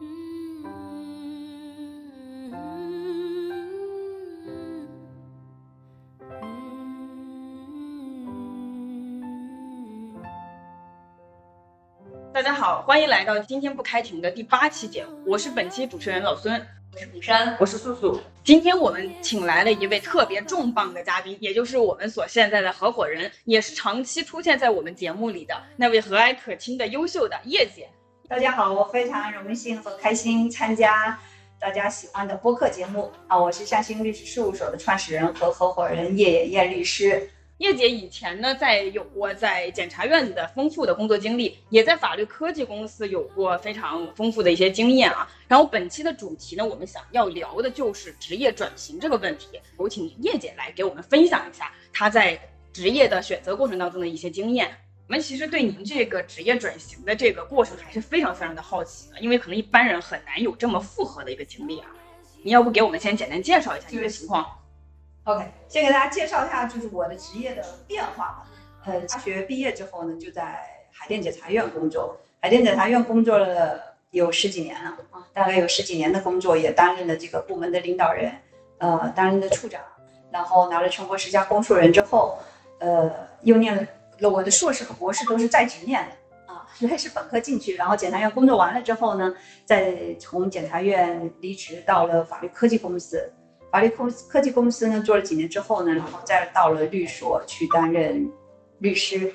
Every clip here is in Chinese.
大家好，欢迎来到今天不开庭的第八期节目，我是本期主持人老孙，我是古山，我是素素。今天我们请来了一位特别重磅的嘉宾，也就是我们所现在的合伙人，也是长期出现在我们节目里的那位和蔼可亲的优秀的叶姐。大家好，我非常荣幸和开心参加大家喜欢的播客节目啊！我是向新律师事务所的创始人和合伙人叶叶律师。叶姐以前呢，在有过在检察院的丰富的工作经历，也在法律科技公司有过非常丰富的一些经验啊。然后本期的主题呢，我们想要聊的就是职业转型这个问题。有请叶姐来给我们分享一下她在职业的选择过程当中的一些经验。我们其实对您这个职业转型的这个过程还是非常非常的好奇的，因为可能一般人很难有这么复合的一个经历啊。你要不给我们先简单介绍一下这个情况？OK，先给大家介绍一下，就是我的职业的变化吧。呃，大学毕业之后呢，就在海淀检察院工作。海淀检察院工作了有十几年了啊，大概有十几年的工作，也担任了这个部门的领导人，呃，担任的处长，然后拿了全国十佳公诉人之后，呃，又念了我的硕士和博士都是在职念的啊，原来是本科进去，然后检察院工作完了之后呢，再从检察院离职到了法律科技公司。法律科科技公司呢，做了几年之后呢，然后再到了律所去担任律师，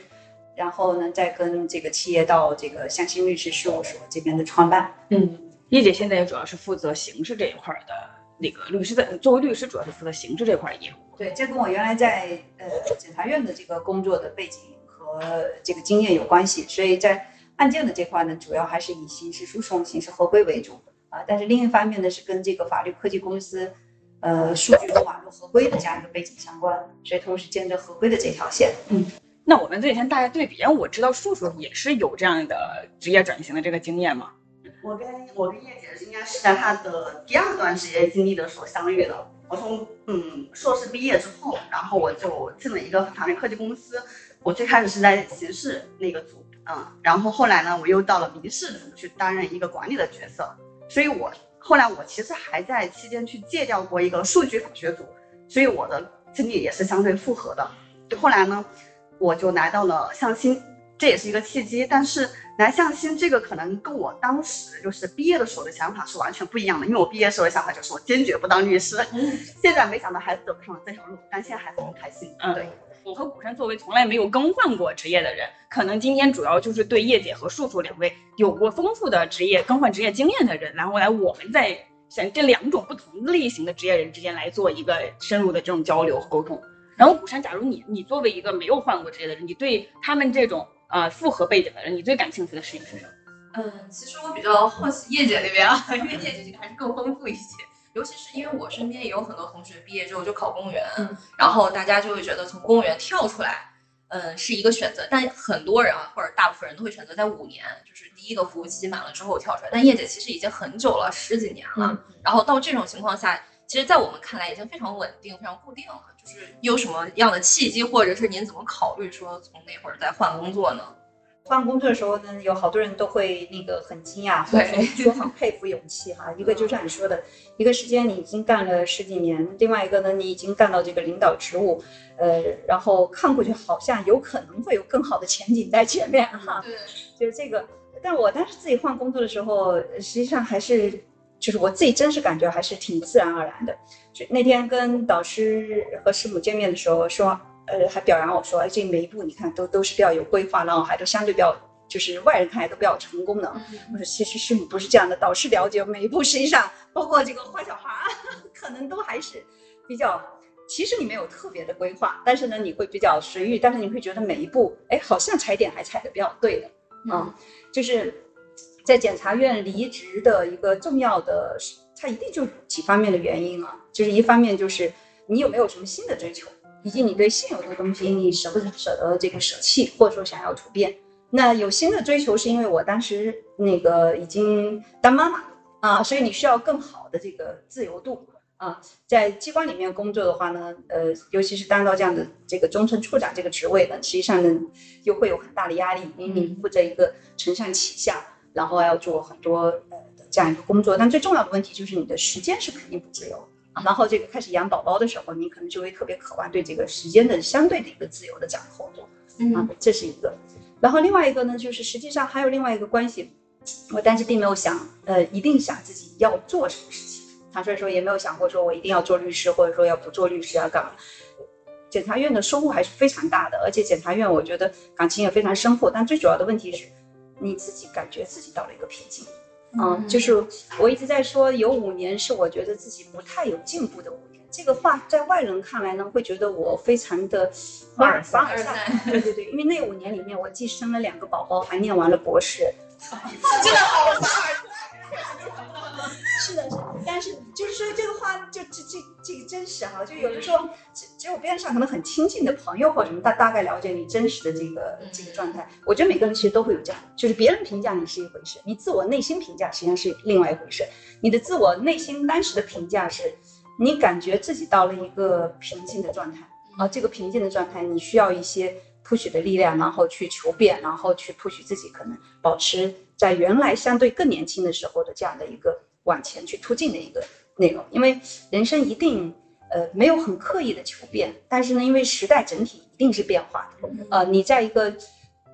然后呢，再跟这个企业到这个向新律师事务所这边的创办。嗯，叶姐现在也主要是负责刑事这一块的那个律师的，作为律师主要是负责刑事这块业务。对，这跟我原来在呃检察院的这个工作的背景和这个经验有关系，所以在案件的这块呢，主要还是以刑事诉讼、刑事合规为主啊。但是另一方面呢，是跟这个法律科技公司。呃，数据和网络合规的这样一个背景相关，所以同时兼着合规的这条线。嗯，那我们这几天大家对比，因为我知道叔叔也是有这样的职业转型的这个经验嘛。我跟我跟叶姐应该是在她的第二段职业经历的时候相遇的。我从嗯硕士毕业之后，然后我就进了一个法律科技公司。我最开始是在刑事那个组，嗯，然后后来呢，我又到了民事组去担任一个管理的角色，所以我。后来我其实还在期间去借调过一个数据法学组，所以我的经历也是相对复合的。后来呢，我就来到了向新，这也是一个契机。但是来向新这个可能跟我当时就是毕业的时候的想法是完全不一样的，因为我毕业时候的想法就是我坚决不当律师。现在没想到还走上了这条路，但现在还是很开心。嗯，对。我和古山作为从来没有更换过职业的人，可能今天主要就是对叶姐和树树两位有过丰富的职业更换职业经验的人，然后来我们在选这两种不同类型的职业人之间来做一个深入的这种交流和沟通。然后古山，假如你你作为一个没有换过职业的人，你对他们这种呃复合背景的人，你最感兴趣的事情是什么？嗯，其实我比较好奇叶姐那边啊，因为叶姐这个还是更丰富一些。尤其是因为我身边也有很多同学毕业之后就考公务员，然后大家就会觉得从公务员跳出来，嗯，是一个选择。但很多人啊，或者大部分人都会选择在五年，就是第一个服务期满了之后跳出来。但叶姐其实已经很久了，十几年了。然后到这种情况下，其实，在我们看来已经非常稳定、非常固定了。就是有什么样的契机，或者是您怎么考虑说从那会儿再换工作呢？换工作的时候呢，有好多人都会那个很惊讶，或者说很佩服勇气哈。一个就像你说的，一个时间你已经干了十几年，另外一个呢，你已经干到这个领导职务，呃，然后看过去好像有可能会有更好的前景在前面哈。对，就是这个。但我当时自己换工作的时候，实际上还是就是我自己真实感觉还是挺自然而然的。就那天跟导师和师母见面的时候说。呃，还表扬我说，哎，这每一步你看都都是比较有规划，然后还都相对比较，就是外人看来都比较成功的。我说，其实师母不是这样的，导师了解每一步，实际上包括这个坏小孩，可能都还是比较，其实你没有特别的规划，但是呢，你会比较随遇，但是你会觉得每一步，哎，好像踩点还踩的比较对的。嗯，就是在检察院离职的一个重要的，它一定就几方面的原因啊，就是一方面就是你有没有什么新的追求。以及你对现有的东西，你舍不舍得这个舍弃，或者说想要突变？那有新的追求，是因为我当时那个已经当妈妈啊，所以你需要更好的这个自由度啊。在机关里面工作的话呢，呃，尤其是当到这样的这个中层处长这个职位呢，实际上呢，又会有很大的压力，因为你负责一个承上启下，然后要做很多呃的这样一个工作，但最重要的问题就是你的时间是肯定不自由。然后这个开始养宝宝的时候，你可能就会特别渴望对这个时间的相对的一个自由的掌控。啊，这是一个。然后另外一个呢，就是实际上还有另外一个关系，我当时并没有想，呃，一定想自己要做什么事情。坦率说，也没有想过说我一定要做律师，或者说要不做律师要干嘛。检察院的收入还是非常大的，而且检察院我觉得感情也非常深厚。但最主要的问题是，你自己感觉自己到了一个瓶颈。嗯，就是我一直在说，有五年是我觉得自己不太有进步的五年。这个话在外人看来呢，会觉得我非常的凡尔凡尔赛。对对对，因为那五年里面，我既生了两个宝宝，还念完了博士。真的好凡尔赛。是的，是，但是就是说这个话，就这这这个真实哈，就有的时候只只有边上可能很亲近的朋友或什么，大大概了解你真实的这个这个状态。我觉得每个人其实都会有这样，就是别人评价你是一回事，你自我内心评价实际上是另外一回事。你的自我内心当时的评价是，你感觉自己到了一个平静的状态啊，这个平静的状态你需要一些 push 的力量，然后去求变，然后去 push 自己，可能保持在原来相对更年轻的时候的这样的一个。往前去突进的一个内容，因为人生一定呃没有很刻意的求变，但是呢，因为时代整体一定是变化的，呃，你在一个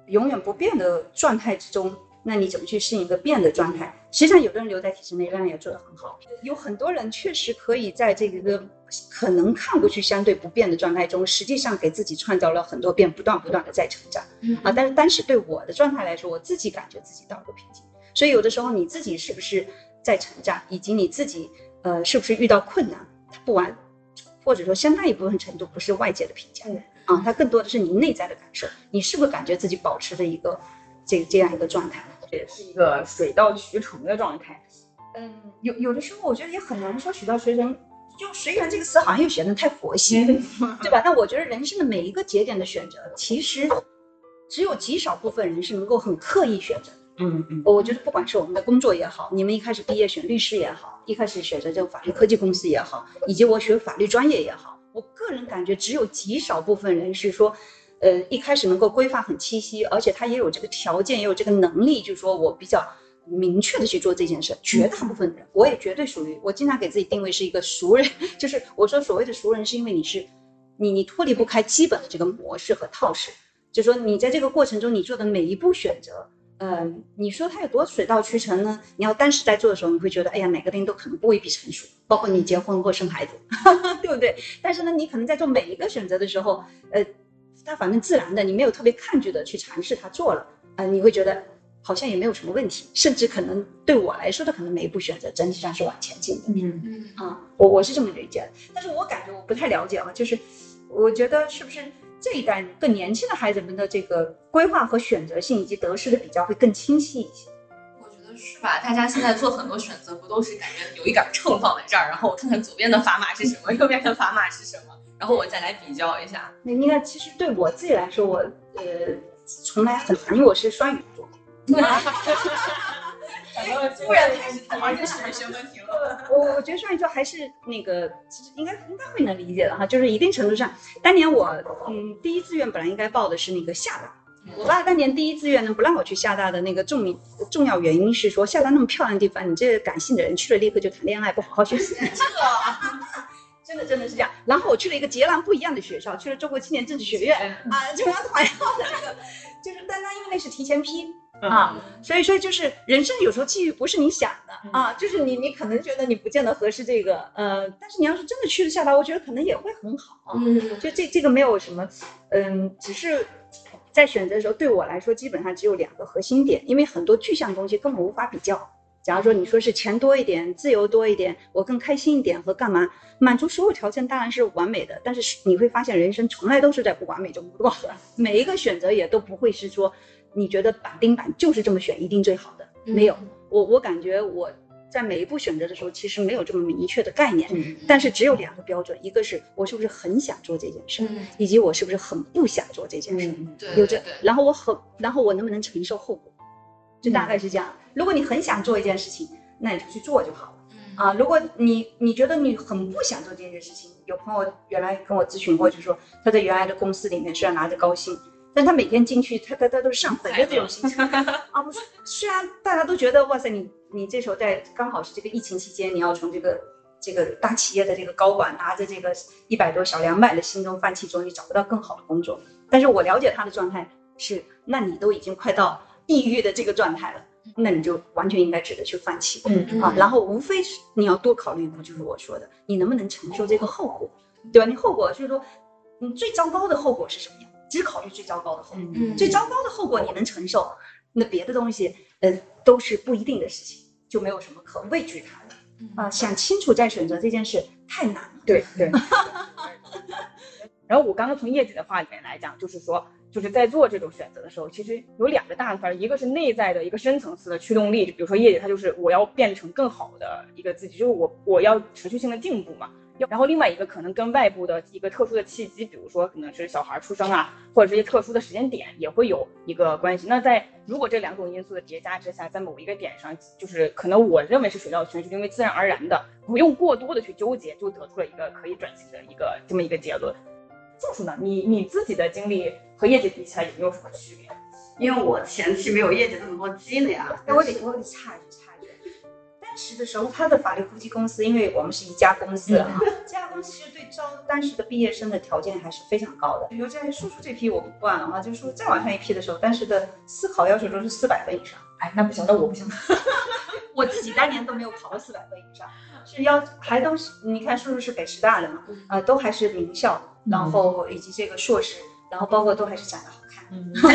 永远不变的状态之中，那你怎么去适应一个变的状态？实际上，有的人留在体制内，仍然也做得很好，有很多人确实可以在这个可能看过去相对不变的状态中，实际上给自己创造了很多变，不断不断的在成长，啊，但是当时对我的状态来说，我自己感觉自己到了个瓶颈，所以有的时候你自己是不是？在成长，以及你自己，呃，是不是遇到困难？它不完，或者说相当一部分程度不是外界的评价，啊，它更多的是你内在的感受。你是不是感觉自己保持着一个这这样一个状态？也是一个水到渠成的状态。嗯，有有的时候我觉得也很难说水到渠成，就随缘这个词好像又显得太佛系，对吧？但我觉得人生的每一个节点的选择，其实只有极少部分人是能够很刻意选择。嗯嗯，我觉得不管是我们的工作也好，你们一开始毕业选律师也好，一开始选择这个法律科技公司也好，以及我学法律专业也好，我个人感觉只有极少部分人是说，呃，一开始能够规划很清晰，而且他也有这个条件，也有这个能力，就是说我比较明确的去做这件事。绝大部分人，我也绝对属于，我经常给自己定位是一个熟人，就是我说所谓的熟人，是因为你是你你脱离不开基本的这个模式和套式，就说你在这个过程中你做的每一步选择。嗯，你说它有多水到渠成呢？你要当时在做的时候，你会觉得，哎呀，每个东西都可能不未必成熟，包括你结婚或生孩子，对不对？但是呢，你可能在做每一个选择的时候，呃，它反正自然的，你没有特别抗拒的去尝试它做了，呃，你会觉得好像也没有什么问题，甚至可能对我来说的，可能每一步选择整体上是往前进的。嗯嗯啊，我我是这么理解的，但是我感觉我不太了解啊，就是我觉得是不是？这一代更年轻的孩子们的这个规划和选择性以及得失的比较会更清晰一些。我觉得是吧？大家现在做很多选择，不都是感觉有一杆秤放在这儿，然后我看看左边的砝码是什么，右边的砝码是什么，然后我再来比较一下。那应该其实对我自己来说，我呃从来很因为我是双鱼座。突然开始谈完全是学问题了。我我觉得双鱼座还是那个，其实应该应该会能理解的哈，就是一定程度上，当年我嗯第一志愿本来应该报的是那个厦大，我爸当年第一志愿呢不让我去厦大的那个重重要原因是说厦大那么漂亮的地方，你这个感性的人去了立刻就谈恋爱，不好好学习。真的真的是这样。然后我去了一个截然不一样的学校，去了中国青年政治学院啊，就他团要的那个，就是单单因为那是提前批。啊，所以说就是人生有时候际遇不是你想的啊，就是你你可能觉得你不见得合适这个，呃，但是你要是真的去了下来，我觉得可能也会很好。嗯，就这这个没有什么，嗯，只是在选择的时候，对我来说基本上只有两个核心点，因为很多具象东西根本无法比较。假如说你说是钱多一点，自由多一点，我更开心一点和干嘛，满足所有条件当然是完美的，但是你会发现人生从来都是在不完美中过的，每一个选择也都不会是说。你觉得绑钉板就是这么选一定最好的？没有，我我感觉我在每一步选择的时候，其实没有这么明确的概念。但是只有两个标准，一个是我是不是很想做这件事，以及我是不是很不想做这件事。有这，然后我很，然后我能不能承受后果，就大概是这样。如果你很想做一件事情，那你就去做就好了。啊，如果你你觉得你很不想做这件事情，有朋友原来跟我咨询过，就说他在原来的公司里面虽然拿着高薪。但他每天进去，他他他都是上坟的这种心情啊。不是，虽然大家都觉得哇塞，你你这时候在刚好是这个疫情期间，你要从这个这个大企业的这个高管拿着这个一百多小两百的薪中放弃之后，你找不到更好的工作。但是我了解他的状态是，那你都已经快到抑郁的这个状态了，那你就完全应该值得去放弃嗯啊。然后无非是你要多考虑一步，就是我说的，你能不能承受这个后果，对吧？你后果就是说，你最糟糕的后果是什么样？只考虑最糟糕的后果。嗯最糟糕的后果你能承受，那别的东西，呃，都是不一定的事情，就没有什么可畏惧它的啊、想清楚再选择这件事太难了。对对。然后我刚刚从叶姐的话里面来讲，就是说，就是在做这种选择的时候，其实有两个大块，一个是内在的一个深层次的驱动力，就比如说叶姐她就是我要变成更好的一个自己，就是我我要持续性的进步嘛。然后另外一个可能跟外部的一个特殊的契机，比如说可能是小孩出生啊，或者是一些特殊的时间点，也会有一个关系。那在如果这两种因素的叠加之下，在某一个点上，就是可能我认为是水到渠成，因为自然而然的不用过多的去纠结，就得出了一个可以转型的一个这么一个结论。技术呢，你你自己的经历和业绩比起来有没有什么区别？因为我前期没有业绩这么多积累啊。哎，我得我得插一句插一句，当时的时候，他的法律估计公司，因为我们是一家公司啊，这 家公司其实对招当时的毕业生的条件还是非常高的。比如在叔叔这批我不管了啊，就是说再往上一批的时候，当时的思考要求都是四百分以上。哎，那不行，那我不行。我自己当年都没有考到四百分以上，是要还都是你看叔叔是北师大的嘛，啊、都还是名校，然后以及这个硕士，然后包括都还是长得好看。嗯，可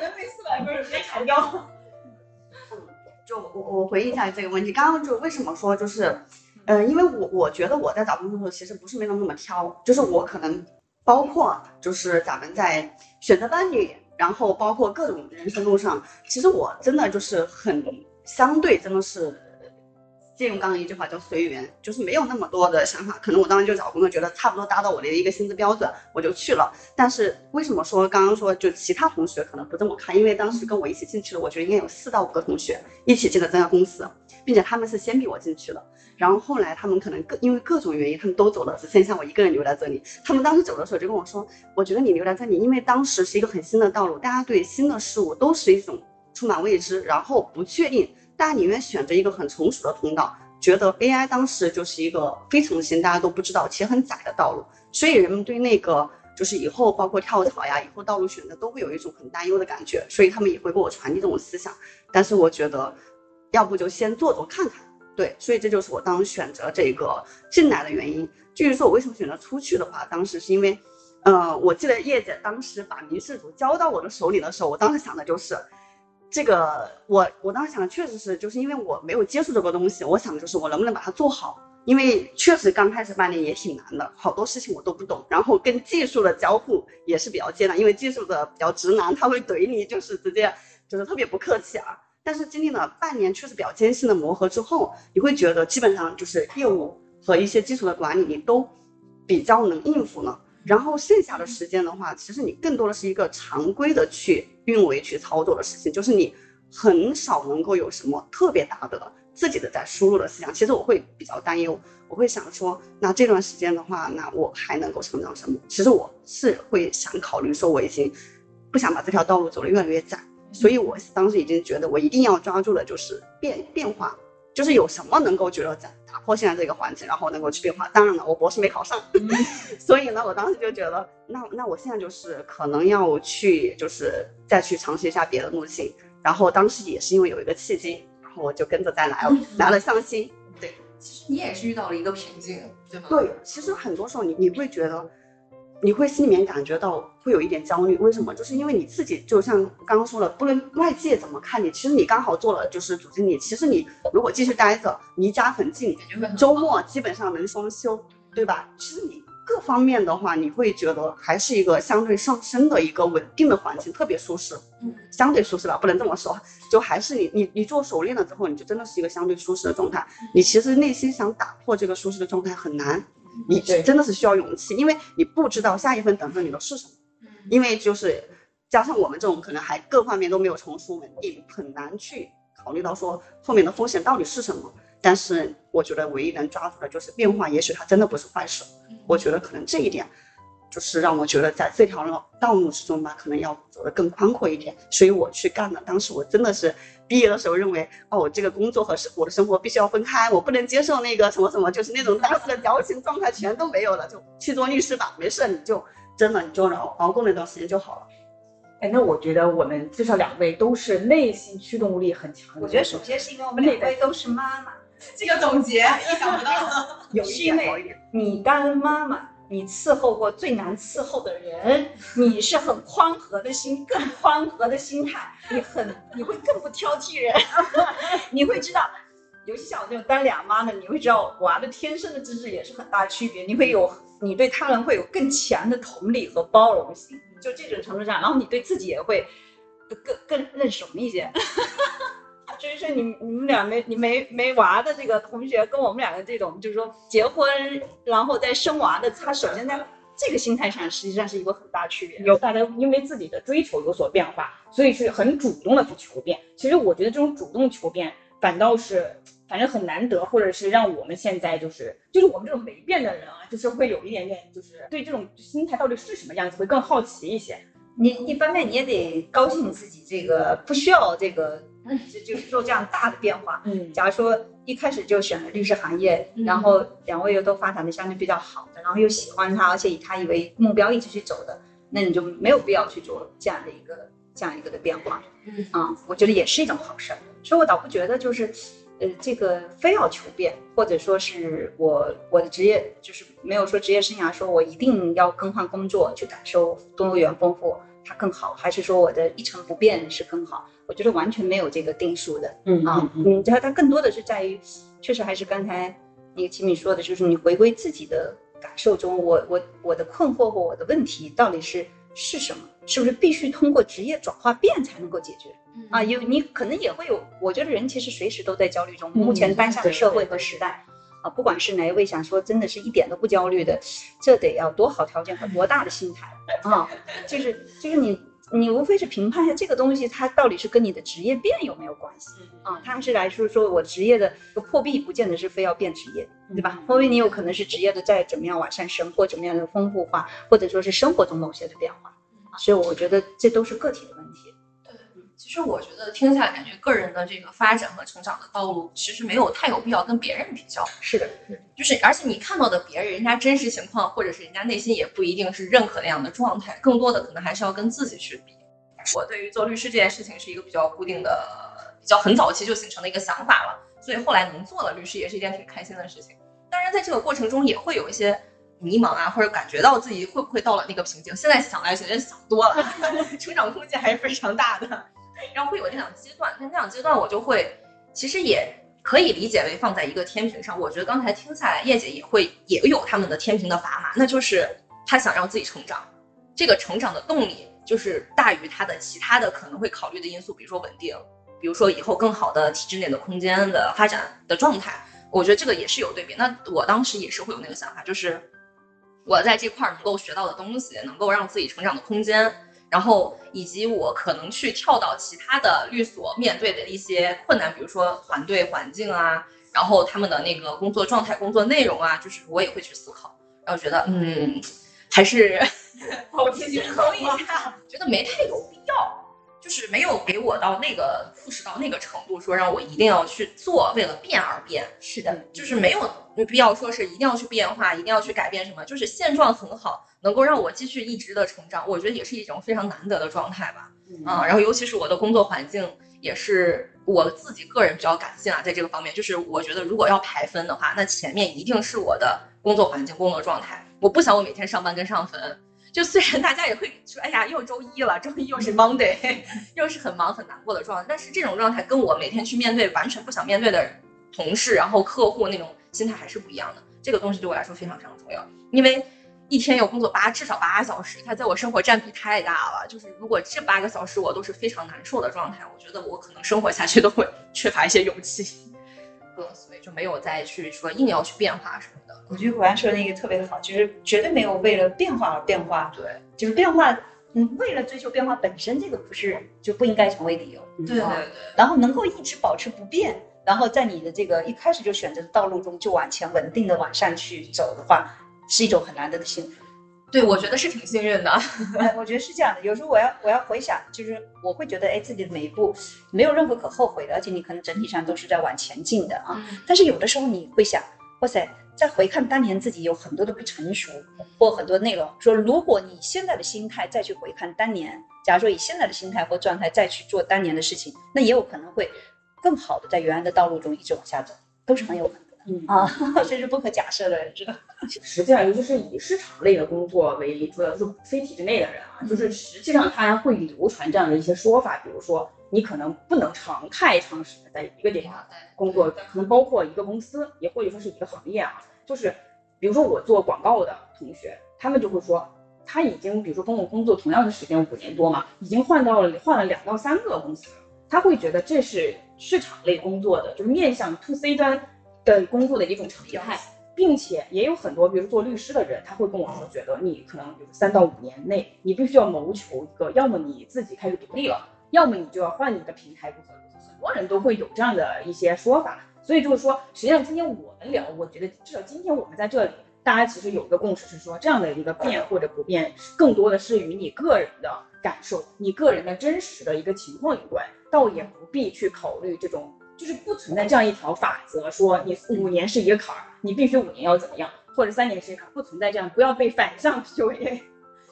能被四百分直接砍掉。就我我回应一下这个问题，刚刚就为什么说就是，嗯、因为我我觉得我在找工作的时候其实不是没有那么挑，就是我可能包括就是咱们在选择伴侣，然后包括各种人生路上，其实我真的就是很相对真的是。借用刚刚一句话叫随缘，就是没有那么多的想法。可能我当时就找工作，觉得差不多达到我的一个薪资标准，我就去了。但是为什么说刚刚说就其他同学可能不这么看？因为当时跟我一起进去的，我觉得应该有四到五个同学一起进的这家公司，并且他们是先比我进去的。然后后来他们可能各因为各种原因，他们都走了，只剩下我一个人留在这里。他们当时走的时候就跟我说，我觉得你留在这里，因为当时是一个很新的道路，大家对新的事物都是一种充满未知，然后不确定，大家宁愿选择一个很成熟的通道。觉得 AI 当时就是一个非常新，大家都不知道且很窄的道路，所以人们对那个就是以后包括跳槽呀，以后道路选择都会有一种很担忧的感觉，所以他们也会给我传递这种思想。但是我觉得，要不就先做做看看，对，所以这就是我当时选择这个进来的原因。至于说我为什么选择出去的话，当时是因为，呃，我记得叶姐当时把民事组交到我的手里的时候，我当时想的就是。这个我我当时想的确实是，就是因为我没有接触这个东西，我想的就是我能不能把它做好，因为确实刚开始半年也挺难的，好多事情我都不懂，然后跟技术的交互也是比较艰难，因为技术的比较直男，他会怼你，就是直接就是特别不客气啊。但是经历了半年确实比较艰辛的磨合之后，你会觉得基本上就是业务和一些基础的管理你都比较能应付了。然后剩下的时间的话，其实你更多的是一个常规的去运维、去操作的事情，就是你很少能够有什么特别大的自己的在输入的思想。其实我会比较担忧，我会想说，那这段时间的话，那我还能够成长什么？其实我是会想考虑说，我已经不想把这条道路走得越来越窄，所以我当时已经觉得我一定要抓住的就是变变化。就是有什么能够觉得在打破现在这个环境，然后能够去变化。当然了，我博士没考上，所以呢，我当时就觉得，那那我现在就是可能要去，就是再去尝试一下别的路径。然后当时也是因为有一个契机，然后我就跟着再来了，来了上新。对，其实你也是遇到了一个瓶颈，对吗？对，其实很多时候你你会觉得，你会心里面感觉到会有一点焦虑，为什么？就是因为你自己就像刚刚说的，不论外界怎么看你，其实你刚好做了就是主经理，其实你如果继续待着，离家很近，周末基本上能双休，对吧？其实你各方面的话，你会觉得还是一个相对上升的一个稳定的环境，特别舒适。嗯，相对舒适吧，不能这么说，就还是你你你做熟练了之后，你就真的是一个相对舒适的状态。你其实内心想打破这个舒适的状态很难，你真的是需要勇气，因为你不知道下一份等着你的是什么。嗯因为就是加上我们这种可能还各方面都没有成熟稳定，很难去考虑到说后面的风险到底是什么。但是我觉得唯一能抓住的就是变化，也许它真的不是坏事。我觉得可能这一点就是让我觉得在这条路道路之中吧，可能要走得更宽阔一点，所以我去干了。当时我真的是毕业的时候认为，哦，我这个工作和生我的生活必须要分开，我不能接受那个什么什么，就是那种当时的矫情状态全都没有了，就去做律师吧，没事你就真的你就熬熬过那段时间就好了。哎，那我觉得我们至少两位都是内心驱动力很强的。我觉得首先是因为我们两位都是妈妈，这个总结 意想不到。有是因为你当妈妈，你伺候过最难伺候的人，你是很宽和的心，更宽和的心态，你很你会更不挑剔人，你会知道，尤其像我这种当俩妈的，你会知道娃的天生的资质也是很大区别，你会有你对他人会有更强的同理和包容心，就这种程度上，然后你对自己也会更更认怂一些。至于说你你们俩没你没没娃的这个同学，跟我们两个这种就是说结婚然后再生娃的，他首先在这个心态上实际上是一个很大区别。有大家因为自己的追求有所变化，所以是很主动的去求变。其实我觉得这种主动求变反倒是反正很难得，或者是让我们现在就是就是我们这种没变的人啊，就是会有一点点就是对这种心态到底是什么样子会更好奇一些。你一方面你也得高兴自己这个不需要这个，就就是做这样大的变化。嗯假如说一开始就选了律师行业，然后两位又都发展的相对比较好的，然后又喜欢他，而且以他以为目标一直去走的，那你就没有必要去做这样的一个这样一个的变化。嗯啊，我觉得也是一种好事儿。所以我倒不觉得就是，呃，这个非要求变，或者说是我我的职业就是没有说职业生涯说我一定要更换工作去感受多元丰富它更好，还是说我的一成不变是更好？我觉得完全没有这个定数的。嗯啊，嗯，它它更多的是在于，确实还是刚才那个齐敏说的，就是你回归自己的感受中，我我我的困惑或我的问题到底是是什么？是不是必须通过职业转化变才能够解决？啊，有你可能也会有，我觉得人其实随时都在焦虑中。嗯目前当下的社会和时代，啊，不管是哪一位想说真的是一点都不焦虑的，这得要多好条件和多大的心态啊！就是就是你你无非是评判一下这个东西，它到底是跟你的职业变有没有关系啊？它还是来说说我职业的破壁，不见得是非要变职业，对吧？破壁你有可能是职业的在怎么样往上升，或怎么样的丰富化，或者说是生活中某些的变化。啊所以我觉得这都是个体的问题。其实我觉得听下来，感觉个人的这个发展和成长的道路，其实没有太有必要跟别人比较。是的，就是而且你看到的别人，人家真实情况或者是人家内心也不一定是认可那样的状态，更多的可能还是要跟自己去比。我对于做律师这件事情是一个比较固定的、比较很早期就形成的一个想法了，所以后来能做了律师也是一件挺开心的事情。当然，在这个过程中也会有一些迷茫啊，或者感觉到自己会不会到了那个瓶颈。现在想来，觉得想多了，成长空间还是非常大的。然后会有那两个阶段，那那两阶段我就会，其实也可以理解为放在一个天平上。我觉得刚才听下来，叶姐也会也有他们的天平的砝码，那就是她想让自己成长，这个成长的动力就是大于她的其他的可能会考虑的因素，比如说稳定，比如说以后更好的体制内的空间的发展的状态。我觉得这个也是有对比。那我当时也是会有那个想法，就是我在这块儿能够学到的东西，能够让自己成长的空间。然后以及我可能去跳到其他的律所面对的一些困难，比如说团队环境啊，然后他们的那个工作状态、工作内容啊，就是我也会去思考，然后觉得嗯，还是我自己衡一下，觉得没太有必要，就是没有给我到那个复试到那个程度，说让我一定要去做，为了变而变。是的，就是没有必要说是一定要去变化，一定要去改变什么，就是现状很好，能够让我继续一直的成长，我觉得也是一种非常难得的状态吧。啊，然后尤其是我的工作环境，也是我自己个人比较感性啊，在这个方面，就是我觉得如果要排分的话，那前面一定是我的工作环境、工作状态，我不想我每天上班跟上分。就虽然大家也会说，哎呀，又周一了，周一又是 Monday，又是很忙很难过的状态，但是这种状态跟我每天去面对完全不想面对的同事，然后客户那种心态还是不一样的。这个东西对我来说非常非常重要，因为一天要工作八至少八小时，它在我生活占比太大了。就是如果这八个小时我都是非常难受的状态，我觉得我可能生活下去都会缺乏一些勇气。嗯，所以就没有再去说硬要去变化什么的。我觉得果然说的那个特别好，就是绝对没有为了变化而变化，对，就是变化，嗯，为了追求变化本身，这个不是就不应该成为理由。对啊对对。然后能够一直保持不变，然后在你的这个一开始就选择的道路中就往前稳定的往上去走的话，是一种很难得的幸福。对，我觉得是挺幸运的。哎，我觉得是这样的。有时候我要我要回想，就是我会觉得，哎，自己的每一步没有任何可后悔的，而且你可能整体上都是在往前进的啊。但是有的时候你会想，哇塞，再回看当年自己有很多的不成熟或很多内容，说如果你现在的心态再去回看当年，假如说以现在的心态或状态再去做当年的事情，那也有可能会更好的在原来的道路中一直往下走，都是很有可能的。嗯啊，这是不可假设的，这个。实际上，尤其是以市场类的工作为主，要就是非体制内的人啊，就是实际上他会流传这样的一些说法，比如说你可能不能长太长时间在一个地方工作，可能包括一个公司，也或者说是一个行业啊。就是比如说我做广告的同学，他们就会说，他已经比如说跟我工作同样的时间五年多嘛，已经换到了换了两到三个公司，他会觉得这是市场类工作的，就是面向 to C 端的工作的一种常态。并且也有很多，比如做律师的人，他会跟我说，觉得你可能比如三到五年内，你必须要谋求一个，要么你自己开始独立了，要么你就要换一个平台。很多人都会有这样的一些说法，所以就是说，实际上今天我们聊，我觉得至少今天我们在这里，大家其实有一个共识是说，这样的一个变或者不变，更多的是与你个人的感受、你个人的真实的一个情况有关，倒也不必去考虑这种。就是不存在这样一条法则，说你五年是一个坎儿，你必须五年要怎么样，或者三年是一个坎儿，不存在这样，不要被反向 PUA，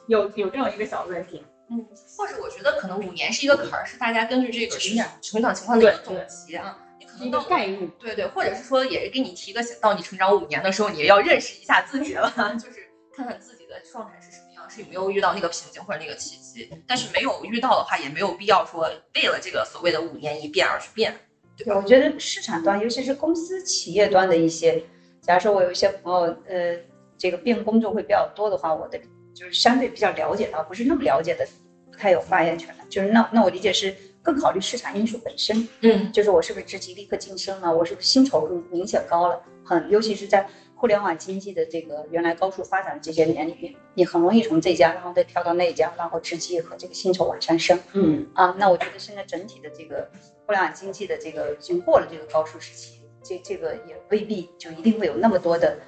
有有这样一个小问题。嗯，或者我觉得可能五年是一个坎儿，是大家根据这个成长成长情况的一个总结啊，你可能到概率，对对，或者是说也是给你提个醒，到你成长五年的时候，你也要认识一下自己了，就是看看自己的状态是什么样，是有没有遇到那个瓶颈或者那个契机，但是没有遇到的话，也没有必要说为了这个所谓的五年一变而去变。对，我觉得市场端，尤其是公司企业端的一些，假如说我有一些朋友，呃，这个变工作会比较多的话，我的就是相对比较了解的，不是那么了解的，不太有发言权的。就是那那我理解是更考虑市场因素本身，嗯，就是我是不是职级立刻晋升了，我是不是薪酬明显高了，很尤其是在互联网经济的这个原来高速发展的这些年里面，你很容易从这家然后再跳到那家，然后职级和这个薪酬往上升，嗯啊，那我觉得现在整体的这个。互联网经济的这个已经过了这个高速时期，这这个也未必就一定会有那么多的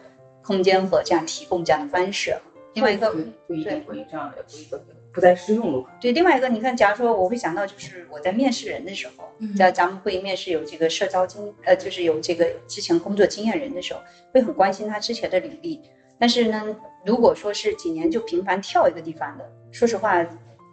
空间和这样提供这样的方式。另外一个不一定会这样的一个不再适用了。对，另外一个你看，假如说我会想到，就是我在面试人的时候，在咱们会面试有这个社招经呃，就是有这个之前工作经验人的时候，会很关心他之前的履历。但是呢，如果说是几年就频繁跳一个地方的，说实话。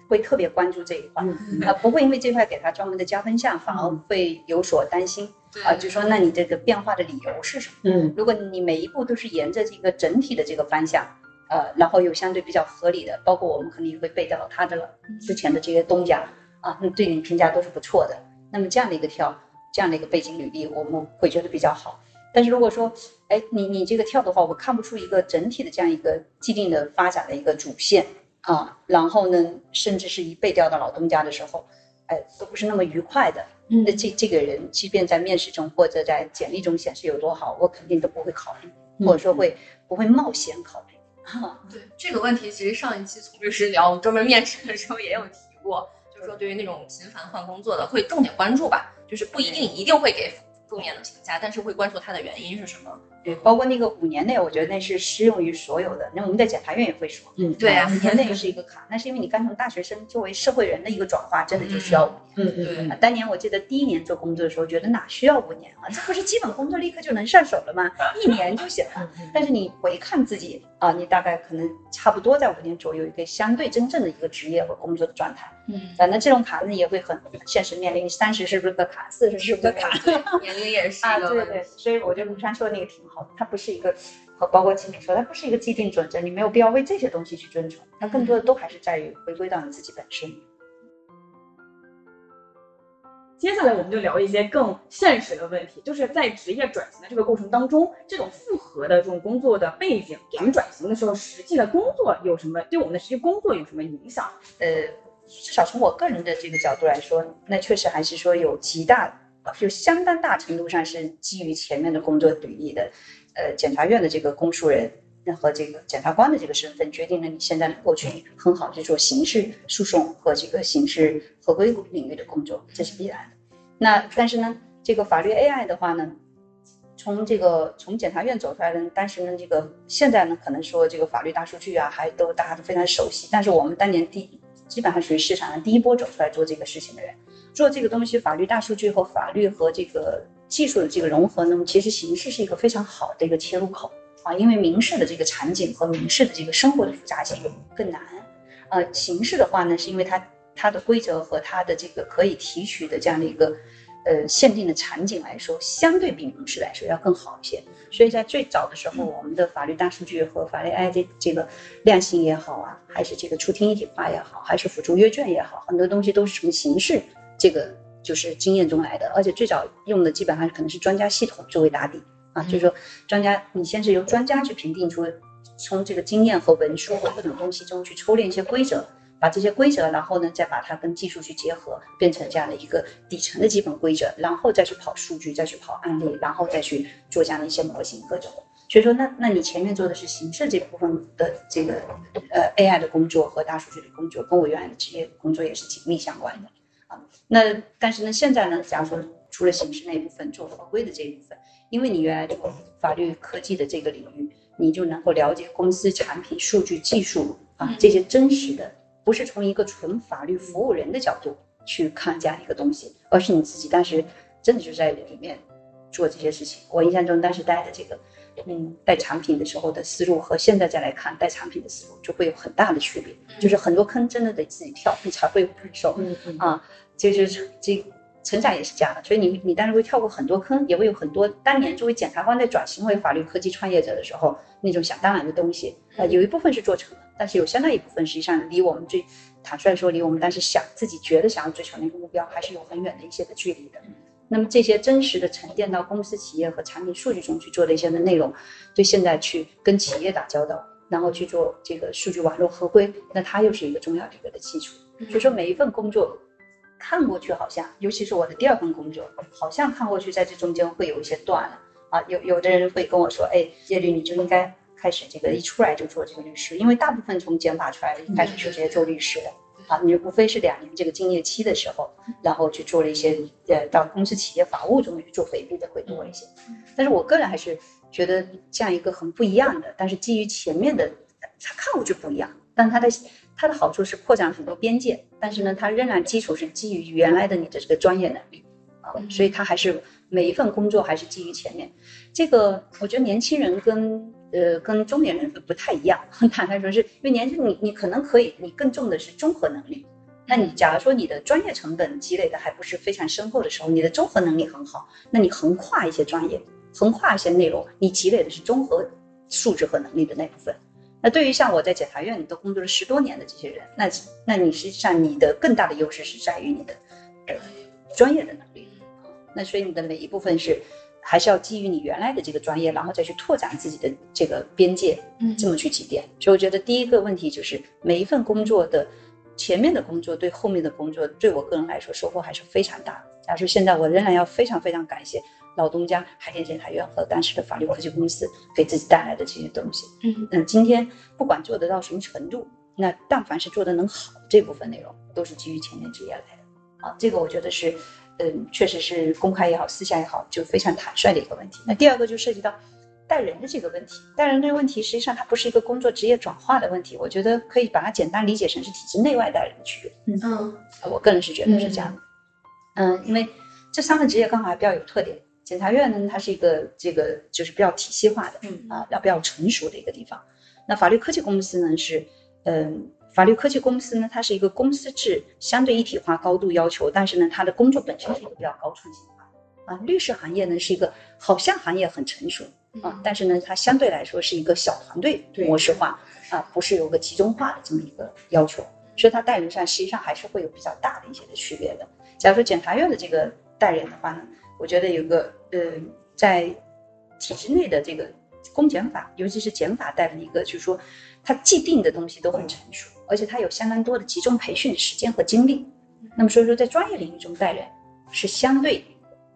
会特别关注这一块，啊，不会因为这块给他专门的加分项，反而会有所担心，啊，就说那你这个变化的理由是什么？嗯，如果你每一步都是沿着这个整体的这个方向，呃，然后有相对比较合理的，包括我们可能也会背到他的之前的这些东家，啊，那对你评价都是不错的。那么这样的一个跳，这样的一个背景履历，我们会觉得比较好。但是如果说，哎，你你这个跳的话，我看不出一个整体的这样一个既定的发展的一个主线。啊，然后呢，甚至是一被调到老东家的时候，哎，都不是那么愉快的。那这这个人，即便在面试中或者在简历中显示有多好，我肯定都不会考虑，或者说会不会冒险考虑。对这个问题，其实上一期从律师聊专门面试的时候也有提过，就是说对于那种频繁换工作的，会重点关注吧，就是不一定一定会给负面的评价，但是会关注他的原因是什么。对，包括那个五年内，我觉得那是适用于所有的。那我们在检察院也会说，嗯，对啊，五年内是一个坎，那是因为你刚从大学生作为社会人的一个转化，真的就需要五年。嗯嗯嗯。当年我记得第一年做工作的时候，觉得哪需要五年啊？这不是基本工作立刻就能上手了吗？一年就行了。但是你回看自己啊，你大概可能差不多在五年左右一个相对真正的一个职业和工作的状态。嗯。反正这种坎呢也会很现实面临，三十是不是个坎？四十是不是个坎？年龄也是啊，对对。所以我觉得卢山说的那个挺好的，它不是一个。和包括青敏说，它不是一个既定准则，你没有必要为这些东西去遵从，它更多的都还是在于回归到你自己本身。接下来我们就聊一些更现实的问题，就是在职业转型的这个过程当中，这种复合的这种工作的背景，给我们转型的时候，实际的工作有什么？对我们的实际工作有什么影响？呃，至少从我个人的这个角度来说，那确实还是说有极大，就相当大程度上是基于前面的工作履历的。呃，检察院的这个公诉人和这个检察官的这个身份，决定了你现在能够去很好去做刑事诉讼和这个刑事合规领域的工作，这是必然的。那但是呢，这个法律 AI 的话呢，从这个从检察院走出来的，但是呢，这个现在呢，可能说这个法律大数据啊，还都大家都非常熟悉。但是我们当年第基本上属于市场上第一波走出来做这个事情的人，做这个东西，法律大数据和法律和这个技术的这个融合，那么其实刑事是一个非常好的一个切入口啊，因为民事的这个场景和民事的这个生活的复杂性更难，呃，刑事的话呢，是因为它它的规则和它的这个可以提取的这样的一个。呃，限定的场景来说，相对比民事来说要更好一些。所以在最早的时候，我们的法律大数据和法律 AI 这这个量刑也好啊，还是这个出庭一体化也好，还是辅助阅卷也好，很多东西都是从刑事这个就是经验中来的。而且最早用的基本上可能是专家系统作为打底啊，就是说专家你先是由专家去评定出，从这个经验和文书和各种东西中去抽练一些规则。把这些规则，然后呢，再把它跟技术去结合，变成这样的一个底层的基本规则，然后再去跑数据，再去跑案例，然后再去做这样的一些模型各种。所以说，那那你前面做的是形式这部分的这个呃 AI 的工作和大数据的工作，跟我原来的职业工作也是紧密相关的啊。那但是呢，现在呢，假如说除了形式那一部分做合规的这一部分，因为你原来做法律科技的这个领域，你就能够了解公司产品、数据、技术啊这些真实的。不是从一个纯法律服务人的角度去看这样一个东西，而是你自己当时真的就在里面做这些事情。我印象中当时待的这个，嗯，带产品的时候的思路和现在再来看带产品的思路就会有很大的区别，就是很多坑真的得自己跳，你才会有感受。嗯嗯啊，就是这成长也是这样的，所以你你当然会跳过很多坑，也会有很多当年作为检察官在转型为法律科技创业者的时候那种想当然的东西，呃，有一部分是做成了。但是有相当一部分，实际上离我们最坦率说，离我们当时想自己觉得想要追求那个目标，还是有很远的一些的距离的。那么这些真实的沉淀到公司、企业和产品数据中去做的一些的内容，对现在去跟企业打交道，然后去做这个数据网络合规，那它又是一个重要的一个的基础。所以说每一份工作看过去好像，尤其是我的第二份工作，好像看过去在这中间会有一些断了啊。有有的人会跟我说，哎，叶律你就应该。开始这个一出来就做这个律师，因为大部分从减法出来的，一开始就直接做律师的啊。你无非是两年这个敬业期的时候，然后去做了一些呃，到公司企业法务中去做回避的会多一些。但是我个人还是觉得这样一个很不一样的，但是基于前面的，它看过去不一样，但它的它的好处是扩展很多边界，但是呢，它仍然基础是基于原来的你的这个专业能力啊，所以它还是每一份工作还是基于前面这个。我觉得年轻人跟呃，跟中年人不太一样。坦白说，是因为年轻，你你可能可以，你更重的是综合能力。那你假如说你的专业成本积累的还不是非常深厚的时候，你的综合能力很好，那你横跨一些专业，横跨一些内容，你积累的是综合素质和能力的那部分。那对于像我在检察院都工作了十多年的这些人，那那你实际上你的更大的优势是在于你的呃专业的能力。那所以你的每一部分是。还是要基于你原来的这个专业，然后再去拓展自己的这个边界，嗯，这么去积淀。所以我觉得第一个问题就是每一份工作的前面的工作对后面的工作，对我个人来说收获还是非常大的。假如说现在我仍然要非常非常感谢老东家海淀检察院和当时的法律科技公司给自己带来的这些东西。嗯嗯，今天不管做得到什么程度，那但凡是做得能好这部分内容，都是基于前面职业来的。啊，这个我觉得是。嗯，确实是公开也好，私下也好，就非常坦率的一个问题。那第二个就涉及到带人的这个问题，带人这个问题实际上它不是一个工作职业转化的问题，我觉得可以把它简单理解成是体制内外带人的区别。嗯，我个人是觉得是这样的。嗯，因为这三个职业刚好还比较有特点。检察院呢，它是一个这个就是比较体系化的，嗯啊，要比较成熟的一个地方。那法律科技公司呢是，嗯。法律科技公司呢，它是一个公司制，相对一体化高度要求，但是呢，它的工作本身是一个比较高创新化啊。律师行业呢是一个好像行业很成熟啊，但是呢，它相对来说是一个小团队模式化啊，不是有个集中化的这么一个要求，所以它带人上实际上还是会有比较大的一些的区别的。假如说检察院的这个带人的话呢，我觉得有个呃，在体制内的这个公检法，尤其是检法带的一个，就是说它既定的东西都很成熟。而且他有相当多的集中培训的时间和精力，那么所以说在专业领域中带人是相对，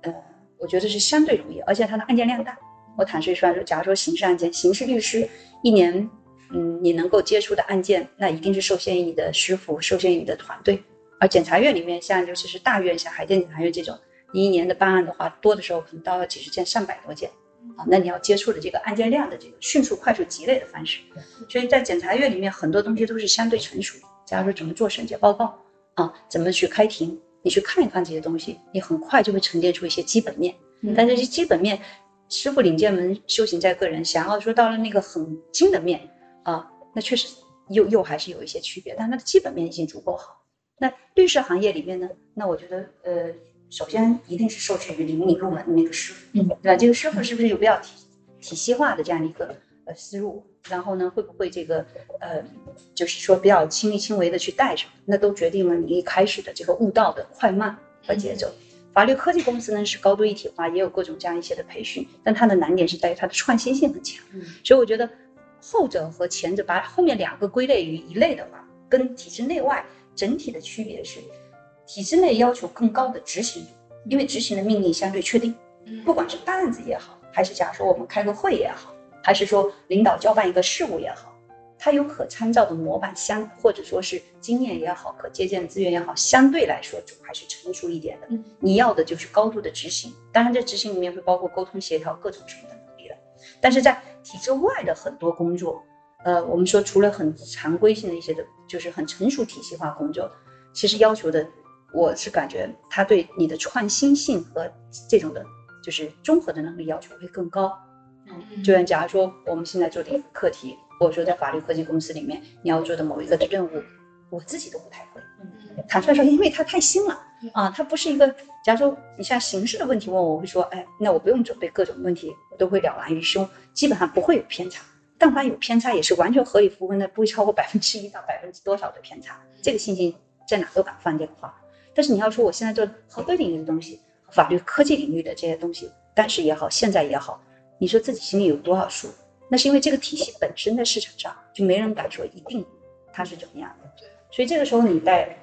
呃，我觉得是相对容易，而且他的案件量大。我坦率说，假如说刑事案件，刑事律师一年，嗯，你能够接触的案件，那一定是受限于你的师傅，受限于你的团队。而检察院里面，像尤其是大院，像海淀检察院这种，你一年的办案的话，多的时候可能到了几十件、上百多件，啊，那你要接触的这个案件量的这个迅速、快速积累的方式。所以在检察院里面，很多东西都是相对成熟的。假如说怎么做审结报告啊，怎么去开庭，你去看一看这些东西，你很快就会沉淀出一些基本面。但这些基本面，师傅领进门，修行在个人。想要说到了那个很精的面啊，那确实又又还是有一些区别，但它的基本面已经足够好。那律师行业里面呢，那我觉得呃。首先，一定是受制于领你入门的那个师傅，嗯，对吧？这个师傅是不是有比较体体系化的这样的一个呃思路？然后呢，会不会这个呃，就是说比较亲力亲为的去带上？那都决定了你一开始的这个悟道的快慢和节奏。法律科技公司呢是高度一体化，也有各种这样一些的培训，但它的难点是在于它的创新性很强。所以我觉得后者和前者把后面两个归类于一类的话，跟体制内外整体的区别是。体制内要求更高的执行度，因为执行的命令相对确定，不管是办案子也好，还是假如说我们开个会也好，还是说领导交办一个事务也好，它有可参照的模板相，或者说是经验也好，可借鉴的资源也好，相对来说还是成熟一点的。你要的就是高度的执行，当然这执行里面会包括沟通协调各种什么的能力了。但是在体制外的很多工作，呃，我们说除了很常规性的一些的，就是很成熟体系化工作，其实要求的。我是感觉他对你的创新性和这种的，就是综合的能力要求会更高。嗯，就像假如说我们现在做的一个课题，或者说在法律科技公司里面你要做的某一个的任务，我自己都不太会。嗯，坦率说，因为它太新了啊，它不是一个。假如说你像形式的问题问我，我会说，哎，那我不用准备各种问题，我都会了然于胸，基本上不会有偏差。但凡有偏差，也是完全合理符合的，不会超过百分之一到百分之多少的偏差。这个信心在哪都敢放这个话。但是你要说我现在做合规领域的东西，法律科技领域的这些东西，当时也好，现在也好，你说自己心里有多少数？那是因为这个体系本身在市场上就没人敢说一定它是怎么样的。对，所以这个时候你带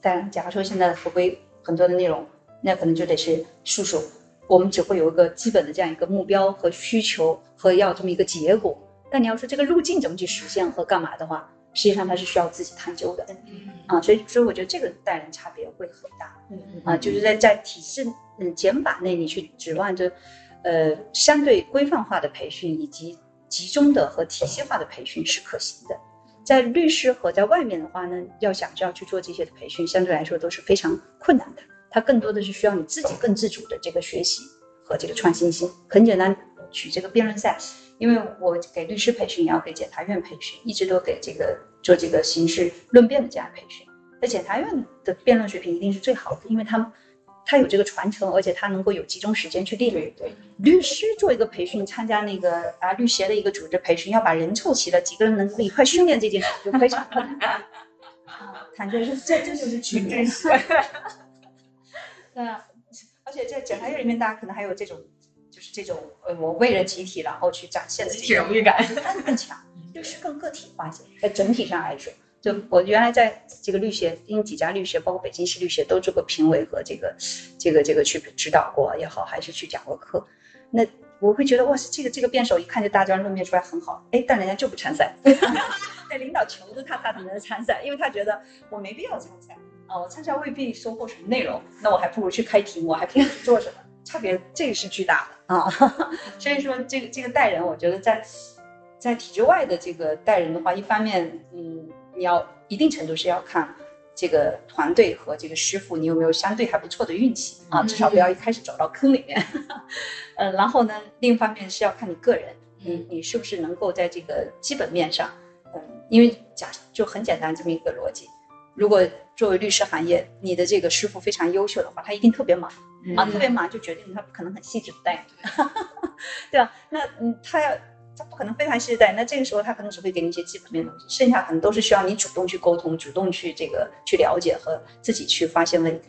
带，假如说现在合规很多的内容，那可能就得是数数，我们只会有一个基本的这样一个目标和需求和要这么一个结果。但你要说这个路径怎么去实现和干嘛的话？实际上它是需要自己探究的，嗯啊，所以所以我觉得这个带人差别会很大，嗯啊，就是在在体制嗯简版内你去指望着，呃相对规范化的培训以及集中的和体系化的培训是可行的，在律师和在外面的话呢，要想就要去做这些的培训，相对来说都是非常困难的，它更多的是需要你自己更自主的这个学习和这个创新性。很简单，举这个辩论赛。因为我给律师培训，也要给检察院培训，一直都给这个做这个刑事论辩的这样培训。那检察院的辩论水平一定是最好的，因为他们他有这个传承，而且他能够有集中时间去历练。对，律师做一个培训，参加那个啊律协的一个组织培训，要把人凑齐了，几个人能够一块训练这件事就非常困难。啊，坦率说，这这就是 区别。对啊，而且在检察院里面，大家可能还有这种。就是这种，呃，我为了集体，然后去展现的集体荣誉感更强，就是更个体化一些。在整体上来说，就我原来在这个律协，因为几家律协，包括北京市律协，都做过评委和这个，这个这个去指导过也好，还是去讲过课。那我会觉得，哇塞，这个这个辩手一看就大专论辩出来很好，哎，但人家就不参赛。在领导求着他，他才能参赛，因为他觉得我没必要参赛啊，我参赛未必收获什么内容，那我还不如去开庭，我还不如去做什么。差别这个是巨大的啊，所以说这个这个带人，我觉得在在体制外的这个带人的话，一方面，嗯，你要一定程度是要看这个团队和这个师傅，你有没有相对还不错的运气啊，至少不要一开始走到坑里面。呃，然后呢，另一方面是要看你个人，你你是不是能够在这个基本面上，嗯，因为假就很简单这么一个逻辑，如果作为律师行业，你的这个师傅非常优秀的话，他一定特别忙。啊，特别忙就决定他不可能很细致的带，对吧？那嗯，他要他不可能非常细致带，那这个时候他可能只会给你一些基本面的东西，剩下可能都是需要你主动去沟通，主动去这个去了解和自己去发现问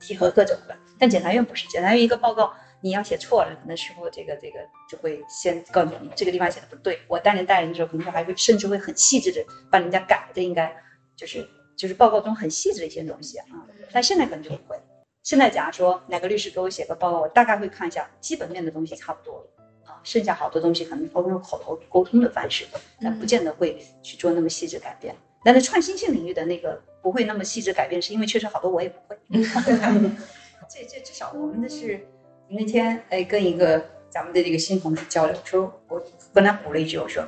题和各种的。但检察院不是，检察院一个报告你要写错了，可能师傅这个这个就会先告诉你这个地方写的不对。我当年带人的时候，可能还会甚至会很细致的帮人家改这，应该就是就是报告中很细致的一些东西啊。但现在可能就不会。现在假如说哪个律师给我写个报告，我大概会看一下基本面的东西差不多了啊，剩下好多东西可能都用口头沟通的方式，但不见得会去做那么细致改变。但是创新性领域的那个不会那么细致改变，是因为确实好多我也不会。这这至少我们的是那天哎跟一个。咱们的这个新同事交流，说我跟他补了一句，我说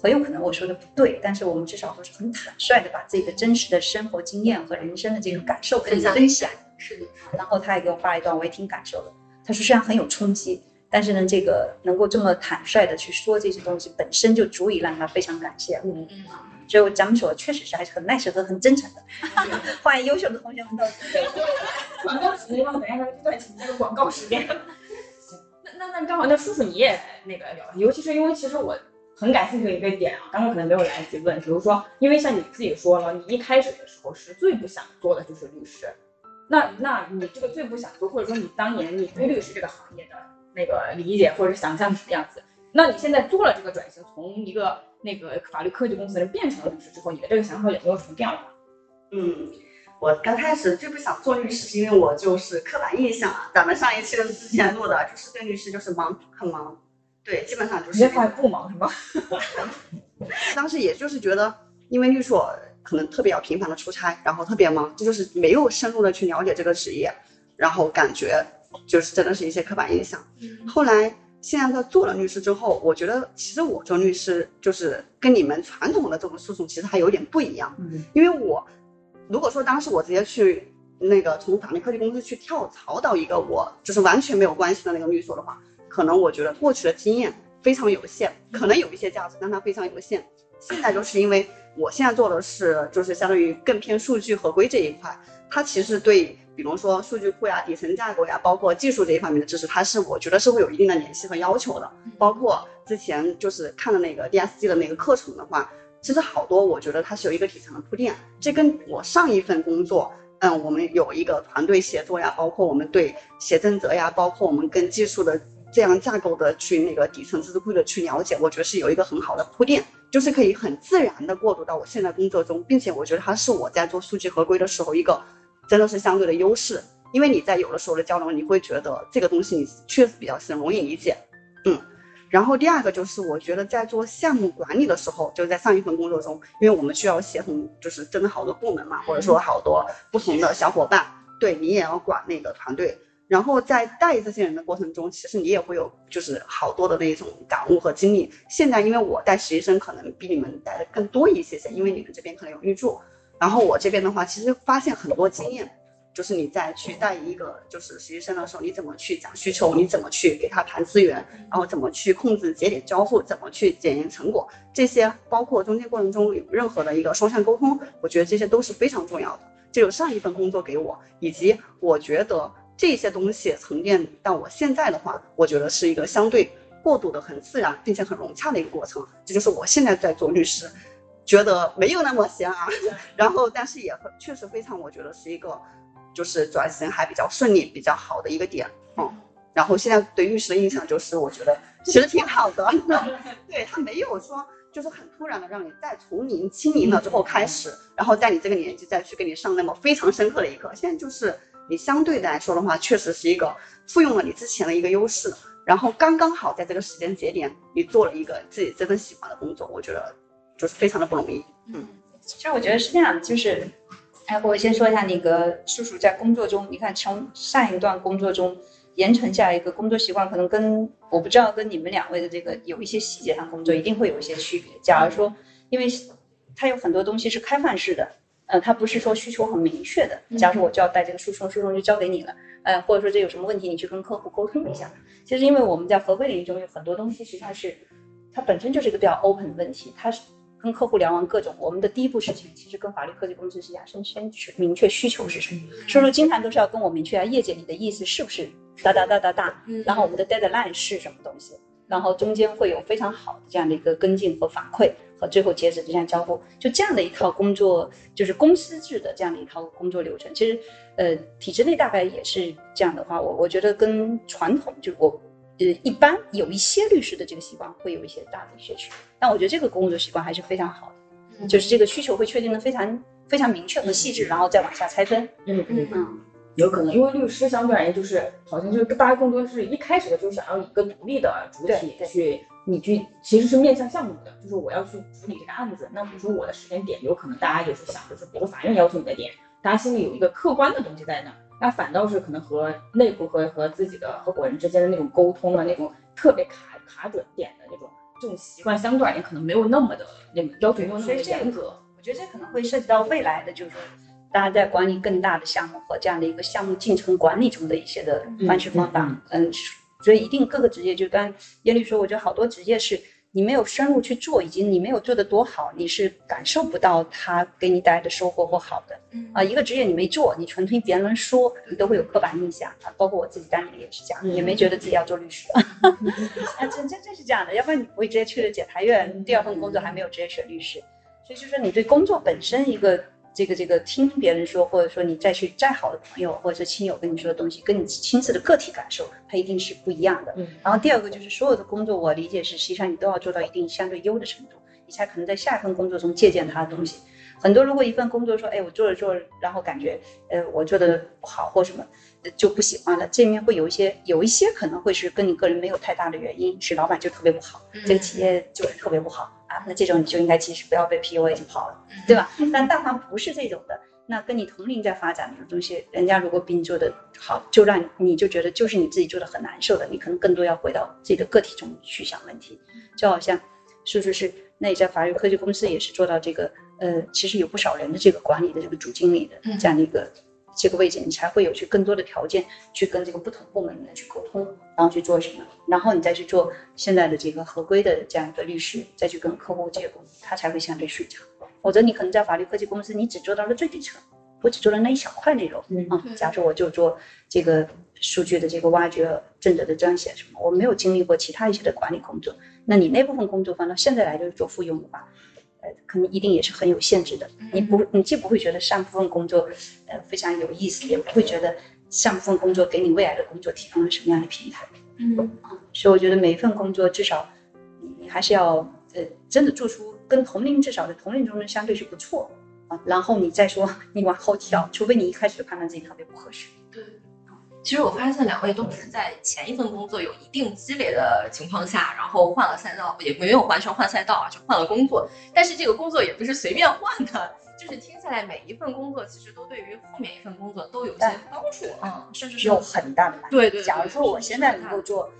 很有可能我说的不对，但是我们至少都是很坦率的把自己的真实的生活经验和人生的这个感受跟你分享。是的，然后他也给我发了一段，我也挺感受的。他说虽然很有冲击，但是呢，这个能够这么坦率的去说这些东西，本身就足以让他非常感谢。嗯嗯，就咱们说，确实是还是很 nice 和很真诚的。欢迎优秀的同学们到。广告时间，等一下这段请这个广告时间。那那那刚好，那叔叔你也那个聊，尤其是因为其实我很感兴趣的一个点啊，刚刚可能没有来得及问，比如说，因为像你自己说了，你一开始的时候是最不想做的就是律师。那那你这个最不想做，或者说你当年你对律师这个行业的那个理解或者想象是什么样子？那你现在做了这个转型，从一个那个法律科技公司人变成了律师之后，你的这个想法有没有什么变化？嗯，我刚开始最不想做律师，是因为我就是刻板印象啊。咱们上一期的之前录的就是对律师就是忙，很忙，对，基本上就是。你这话不忙是吗？当时也就是觉得，因为律所。可能特别要频繁的出差，然后特别忙，这就是没有深入的去了解这个职业，然后感觉就是真的是一些刻板印象。后来现在在做了律师之后，我觉得其实我做律师就是跟你们传统的这种诉讼其实还有点不一样。嗯，因为我如果说当时我直接去那个从法律科技公司去跳槽到一个我就是完全没有关系的那个律所的话，可能我觉得过去的经验非常有限，可能有一些价值，但它非常有限。现在就是因为。我现在做的是，就是相当于更偏数据合规这一块，它其实对，比如说数据库呀、底层架构呀，包括技术这一方面的知识，它是我觉得是会有一定的联系和要求的。包括之前就是看的那个 DSG 的那个课程的话，其实好多我觉得它是有一个底层的铺垫。这跟我上一份工作，嗯，我们有一个团队协作呀，包括我们对写真则呀，包括我们跟技术的这样架构的去那个底层知识库的去了解，我觉得是有一个很好的铺垫。就是可以很自然的过渡到我现在工作中，并且我觉得它是我在做数据合规的时候一个真的是相对的优势，因为你在有的时候的交流，你会觉得这个东西你确实比较是容易理解，嗯。然后第二个就是我觉得在做项目管理的时候，就在上一份工作中，因为我们需要协同，就是真的好多部门嘛，或者说好多不同的小伙伴，对你也要管那个团队。然后在带这些人的过程中，其实你也会有就是好多的那种感悟和经历。现在因为我带实习生可能比你们带的更多一些些，因为你们这边可能有预祝。然后我这边的话，其实发现很多经验，就是你在去带一个就是实习生的时候，你怎么去讲需求，你怎么去给他谈资源，然后怎么去控制节点交付，怎么去检验成果，这些包括中间过程中有任何的一个双向沟通，我觉得这些都是非常重要的。这有上一份工作给我，以及我觉得。这些东西沉淀到我现在的话，我觉得是一个相对过渡的很自然，并且很融洽的一个过程。这就是我现在在做律师，觉得没有那么闲啊。然后，但是也确实非常，我觉得是一个就是转型还比较顺利、比较好的一个点。嗯，然后现在对律师的印象就是，我觉得其实挺好的。对他没有说就是很突然的让你再从零清零了之后开始，然后在你这个年纪再去给你上那么非常深刻的一课。现在就是。你相对的来说的话，确实是一个复用了你之前的一个优势，然后刚刚好在这个时间节点，你做了一个自己真正喜欢的工作，我觉得就是非常的不容易。嗯，其实我觉得是这样，就是，哎，我先说一下那个叔叔在工作中，你看从上一段工作中延承下一个工作习惯，可能跟我不知道跟你们两位的这个有一些细节上工作一定会有一些区别。假如说，因为它有很多东西是开放式的。呃，他不是说需求很明确的。假如说我就要带这个诉讼，诉讼就交给你了。呃，或者说这有什么问题，你去跟客户沟通一下。其实因为我们在合规领域中有很多东西，实际上是它本身就是一个比较 open 的问题。它是跟客户聊完各种，我们的第一步事情其实跟法律科技公司是要先先去明确需求是什么。所以说经常都是要跟我明确啊，业界你的意思是不是哒哒哒哒哒，然后我们的 deadline 是什么东西，然后中间会有非常好的这样的一个跟进和反馈。和最后截止这项交付，就这样的一套工作，就是公司制的这样的一套工作流程。其实，呃，体制内大概也是这样的话，我我觉得跟传统就我，呃，一般有一些律师的这个习惯会有一些大的一些区别。但我觉得这个工作习惯还是非常好的，就是这个需求会确定的非常非常明确和细致，然后再往下拆分。嗯嗯嗯。有可能，因为律师相对而言就是好像就是大家更多是一开始的就想要一个独立的主体去，你去其实是面向项目的，就是我要去处理这个案子。那比如说我的时间点，有可能大家也是想的是，比如法院要求你的点，大家心里有一个客观的东西在那，那反倒是可能和内部和和自己的合伙人之间的那种沟通的那种特别卡卡准点的那种，这种习惯相对而言可能没有那么的那么要求没有那么严格。我觉得这可能会涉及到未来的，就是说大家在管理更大的项目和这样的一个项目进程管理中的一些的方式方法。嗯，所以一定各个职业，就刚叶律说，我觉得好多职业是你没有深入去做，以及你没有做的多好，你是感受不到它给你带来的收获或好的。嗯啊，一个职业你没做，你纯听别人说，你都会有刻板印象啊。包括我自己当年也是这样，也没觉得自己要做律师。啊，真真真是这样的，要不然你不会直接去了检察院，第二份工作还没有直接选律师。所以就是说，你对工作本身一个这个这个听别人说，或者说你再去再好的朋友或者是亲友跟你说的东西，跟你亲自的个体感受，它一定是不一样的。嗯然后第二个就是所有的工作，我理解是实际上你都要做到一定相对优的程度，你才可能在下一份工作中借鉴他的东西。很多如果一份工作说，哎，我做着做着，然后感觉，呃，我做的不好或什么，呃就不喜欢了。这里面会有一些，有一些可能会是跟你个人没有太大的原因，是老板就特别不好，这个企业就是特别不好啊。那这种你就应该及时不要被 PUA 就跑了，对吧？但但凡不是这种的，那跟你同龄在发展的东西，人家如果比你做的好，就让你就觉得就是你自己做的很难受的，你可能更多要回到自己的个体中去想问题。就好像是不是那你在法律科技公司也是做到这个，呃，其实有不少人的这个管理的这个主经理的这样的一个。这个位置，你才会有去更多的条件去跟这个不同部门的人去沟通，然后去做什么，然后你再去做现在的这个合规的这样一个律师，再去跟客户接轨，它才会相对顺畅。否则你可能在法律科技公司，你只做到了最底层，我只做了那一小块内容嗯啊。假如说我就做这个数据的这个挖掘、政策的撰写什么，我没有经历过其他一些的管理工作，那你那部分工作放到现在来就是做复用的话，呃，可能一定也是很有限制的。你不，你既不会觉得上部分工作，呃，非常有意思，也不会觉得上部分工作给你未来的工作提供了什么样的平台。嗯所以我觉得每一份工作至少你你还是要呃真的做出跟同龄至少在同龄中的相对是不错啊，然后你再说你往后跳，除非你一开始就判断自己特别不合适。对。其实我发现两位都是在前一份工作有一定积累的情况下，然后换了赛道，也没有完全换赛道啊，就换了工作。但是这个工作也不是随便换的，就是听下来每一份工作其实都对于后面一份工作都有些帮助啊，甚至是有很大的帮助。对对对假如说我现在能够做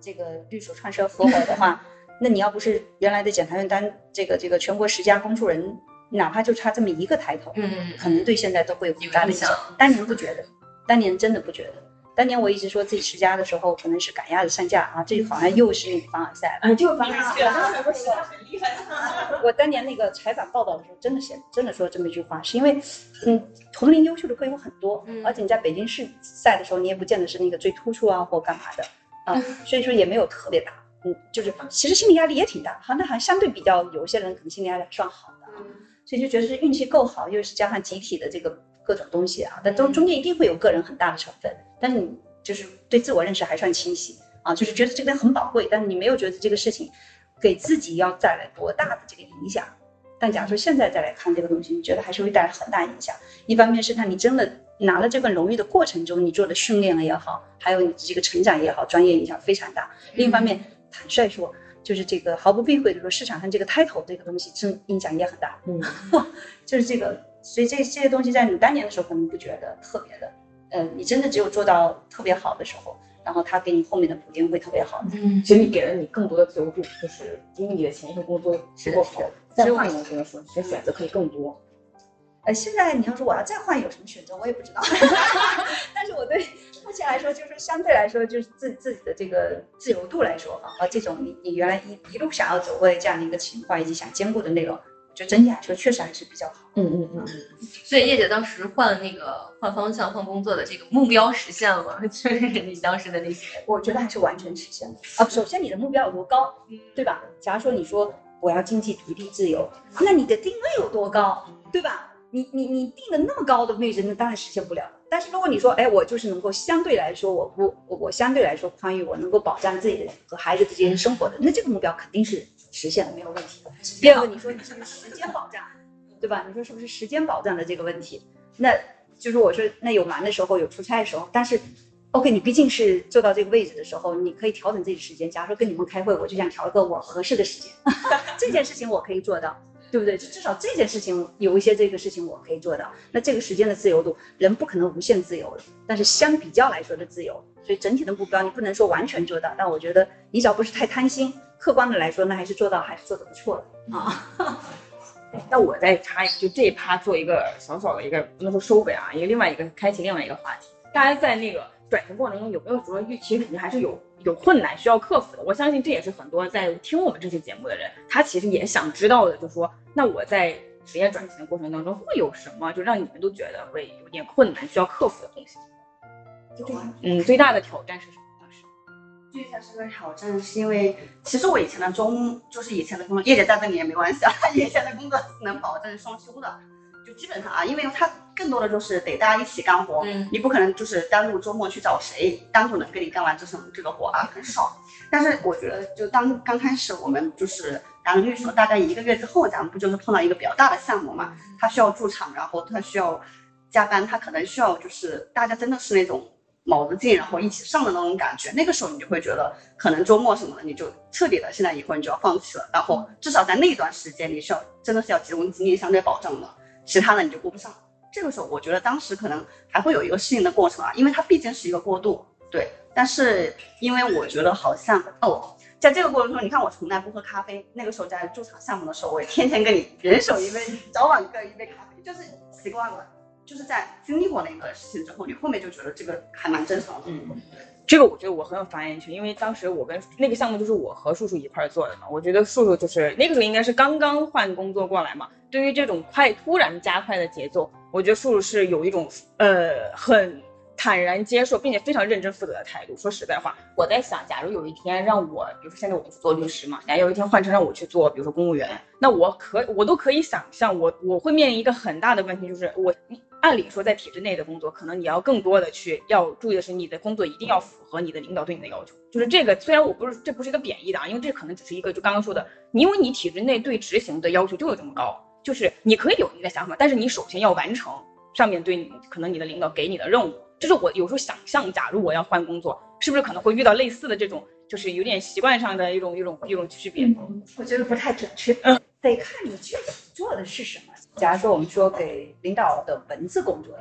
这个律所创设合伙的话，那你要不是原来的检察院单这个这个全国十佳公诉人，哪怕就差这么一个抬头，嗯可能对现在都会有很大的影响影响。当年不觉得，当年真的不觉得。当年我一直说自己持家的时候，可能是赶鸭子上架啊，这好像又是那个凡尔赛了。啊，就反正是当时不是很厉害。我当年那个采访报道的时候，真的写，真的说这么一句话，是因为，嗯，同龄优秀的会有很多，嗯而且你在北京市赛的时候，你也不见得是那个最突出啊或干嘛的啊，所以说也没有特别大，嗯，就是其实心理压力也挺大，好，那还相对比较有一些人可能心理压力还算好的啊，所以就觉得是运气够好，又是加上集体的这个各种东西啊，但中中间一定会有个人很大的成分，但是你就是对自我认识还算清晰啊，就是觉得这个很宝贵，但是你没有觉得这个事情给自己要带来多大的这个影响。但假如说现在再来看这个东西，你觉得还是会带来很大影响。一方面是看你真的拿了这份荣誉的过程中，你做的训练了也好，还有你这个成长也好，专业影响非常大。另一方面，坦率说，就是这个毫不避讳的说，市场上这个 title 这个东西真影响也很大。嗯，就是这个，所以这这些东西在你当年的时候可能不觉得特别的，呃，你真的只有做到特别好的时候，然后他给你后面的补丁会特别好。嗯其实你给了你更多的自由度，就是因为你的前一份工作足够好，再换一个工作，其实选择可以更多。呃，现在你要说我要再换有什么选择，我也不知道。但是我对目前来说，就是相对来说，就是自自己的这个自由度来说哈，啊，这种你你原来一一路想要走过的这样的一个情况，以及想兼顾的内容，就整体来说确实还是比较好。嗯嗯嗯所以叶姐当时换那个换方向、换工作的这个目标实现了吗？就是你当时的那些，我觉得还是完全实现了啊。首先你的目标有多高，对吧？假如说你说我要经济独立自由，那你的定位有多高，对吧？你你你定的那么高的位置，那当然实现不了。但是如果你说，哎，我就是能够相对来说，我不我我相对来说宽裕，我能够保障自己的和孩子之间生活的，那这个目标肯定是实现了，没有问题。第二个，你说你是不是时间保障，对吧？你说是不是时间保障的这个问题？那就是我说，那有忙的时候，有出差的时候，但是 OK，你毕竟是坐到这个位置的时候，你可以调整自己的时间。假如说跟你们开会，我就想调一个我合适的时间，这件事情我可以做到。对不对？就至少这件事情有一些这个事情我可以做到。那这个时间的自由度，人不可能无限自由的，但是相比较来说的自由，所以整体的目标你不能说完全做到，但我觉得你只要不是太贪心，客观的来说，那还是做到，还是做的不错的啊。那我再插一，就这一趴做一个小小的一个不能说收尾啊，一个另外一个开启另外一个话题。大家在那个转型过程中有没有什么预期？肯定还是有有困难需要克服的。我相信这也是很多在听我们这期节目的人，他其实也想知道的，就说那我在职业转型的过程当中会有什么，就让你们都觉得会有点困难需要克服的东西？有啊，嗯，最大的挑战是什么？当时最大是个挑战，是因为其实我以前的中就是以前的工作，叶姐在这里也没关系啊，以前的工作是能保证双休的，就基本上啊，因为它更多的就是得大家一起干活，嗯你不可能就是单独周末去找谁单独能跟你干完这种这个活啊，很少。但是我觉得，就当刚开始我们就是当律所，大概一个月之后，咱们不就是碰到一个比较大的项目嘛，他需要驻场，然后他需要加班，他可能需要就是大家真的是那种卯着劲，然后一起上的那种感觉。那个时候你就会觉得，可能周末什么的，你就彻底的现在以后你就要放弃了。然后至少在那段时间，你是要真的是要集中精力相对保障的，其他的你就顾不上。这个时候，我觉得当时可能还会有一个适应的过程啊，因为它毕竟是一个过渡，对。但是因为我觉得好像哦，在这个过程中，你看我从来不喝咖啡，那个时候在驻场项目的时候，我也天天跟你人手一杯，早晚各一杯咖啡，就是习惯了。就是在经历过那个事情之后，你后面就觉得这个还蛮正常的。嗯，这个我觉得我很有发言权，因为当时我跟那个项目就是我和叔叔一块儿做的嘛。我觉得叔叔就是那个时候应该是刚刚换工作过来嘛，对于这种快突然加快的节奏，我觉得叔叔是有一种呃很坦然接受，并且非常认真负责的态度。说实在话，我在想，假如有一天让我，比如说现在我是做律师嘛，假如有一天换成让我去做，比如说公务员，那我可我都可以想象，我我会面临一个很大的问题，就是我按理说在体制内的工作，可能你要更多的去要注意的是，你的工作一定要符合你的领导对你的要求。就是这个，虽然我不是这不是一个贬义的啊，因为这可能只是一个就刚刚说的，你因为你体制内对执行的要求就有这么高，就是你可以有你的想法，但是你首先要完成上面对你可能你的领导给你的任务。就是我有时候想象，假如我要换工作，是不是可能会遇到类似的这种，就是有点习惯上的一种一种一种区别？我觉得不太准确，嗯得看你具体做的是什么。假如说我们说给领导的文字工作，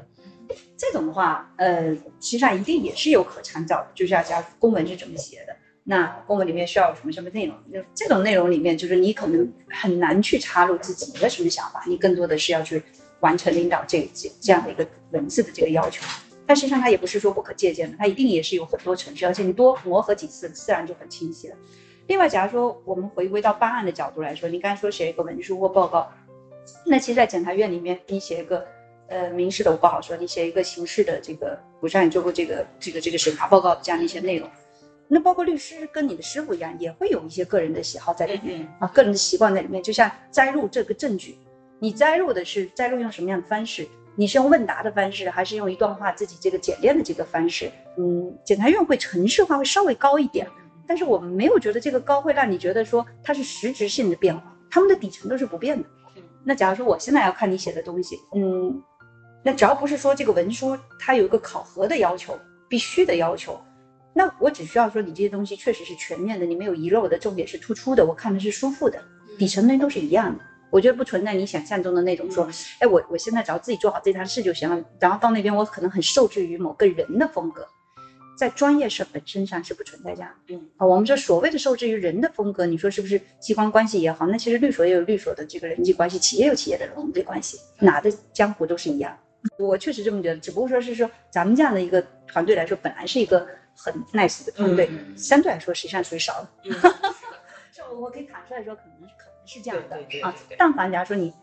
这种的话，呃，其实际上一定也是有可参照的，就是要加公文是怎么写的，那公文里面需要有什么什么内容，那这种内容里面，就是你可能很难去插入自己的什么想法，你更多的是要去完成领导这这这样的一个文字的这个要求。但实际上它也不是说不可借鉴的，它一定也是有很多程序，而且你多磨合几次，自然就很清晰了。另外，假如说我们回归到办案的角度来说，你刚才说写一个文书或报告，那其实，在检察院里面，你写一个呃民事的我不好说，你写一个刑事的这个，我让你做过这个这个这个审查报告这样的一些内容，那包括律师跟你的师傅一样，也会有一些个人的喜好在里面啊，个人的习惯在里面。就像摘录这个证据，你摘录的是摘录用什么样的方式？你是用问答的方式，还是用一段话自己这个简练的这个方式？嗯，检察院会程序化会稍微高一点，但是我们没有觉得这个高会让你觉得说它是实质性的变化，他们的底层都是不变的。那假如说我现在要看你写的东西，嗯，那只要不是说这个文书它有一个考核的要求，必须的要求，那我只需要说你这些东西确实是全面的，你没有遗漏的，重点是突出的，我看的是舒服的，底层的都是一样的。我觉得不存在你想象中的那种说，哎，我我现在只要自己做好这摊事就行了，然后到那边我可能很受制于某个人的风格，在专业是本身上是不存在这样的。嗯啊，我们说所谓的受制于人的风格，你说是不是机关关系也好？那其实律所也有律所的这个人际关系，企业有企业的人际关系，哪的江湖都是一样。我确实这么觉得，只不过说是说咱们这样的一个团队来说，本来是一个很 nice 的团队，嗯相对来说实际上属于少的。嗯 这我我可以坦率地说，可能可能是这样的啊。但凡假如说你，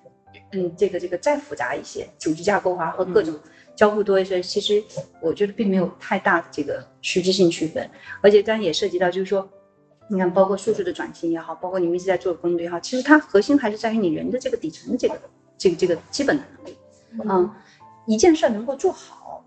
嗯，这个这个再复杂一些，组织架构啊和各种交互多一些，其实我觉得并没有太大的这个实质性区分。而且当然也涉及到，就是说，你看，包括数字的转型也好，包括你们一直在做的工作也好，其实它核心还是在于你人的这个底层的这个这个这个基本的能力。嗯，一件事儿能够做好，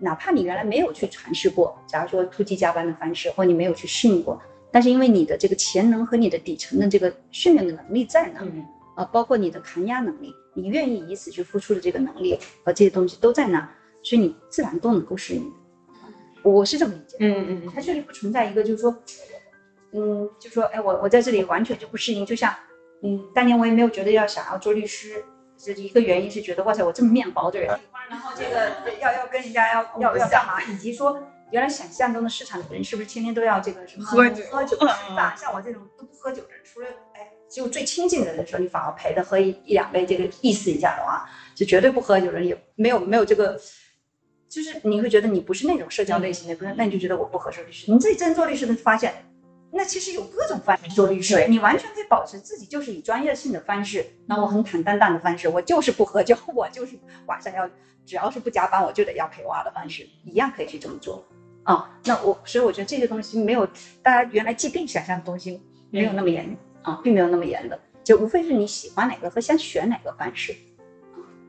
哪怕你原来没有去尝试过，假如说突击加班的方式，或你没有去适应过，但是因为你的这个潜能和你的底层的这个训练的能力在那，嗯。啊，包括你的抗压能力，你愿意以此去付出的这个能力和这些东西都在那，所以你自然都能够适应。我是这么理解的。嗯嗯它确实不存在一个就是说，嗯，就说哎，我我在这里完全就不适应，就像嗯，当年我也没有觉得要想要做律师，这一个原因是觉得哇塞，我这么面薄的人，然后这个要要跟人家要要要干嘛，以及说原来想象中的市场的人是不是天天都要这个什么喝酒喝酒吃饭，像我这种都不喝酒的人，除了哎只有最亲近的人的时候，你反而陪他喝一一两杯，这个意思一下的话，就绝对不喝酒的人也没有没有这个。就是你会觉得你不是那种社交类型的，不是，那你就觉得我不合适律师。你自己真做律师的发现，那其实有各种方式做律师，你完全可以保持自己就是以专业性的方式，那我很坦荡荡的方式，我就是不喝酒，我就是晚上要只要是不加班我就得要陪娃的方式，一样可以去这么做啊。那我所以我觉得这些东西没有大家原来既定想象的东西没有那么严啊，并没有那么严的，就无非是你喜欢哪个和想选哪个方式。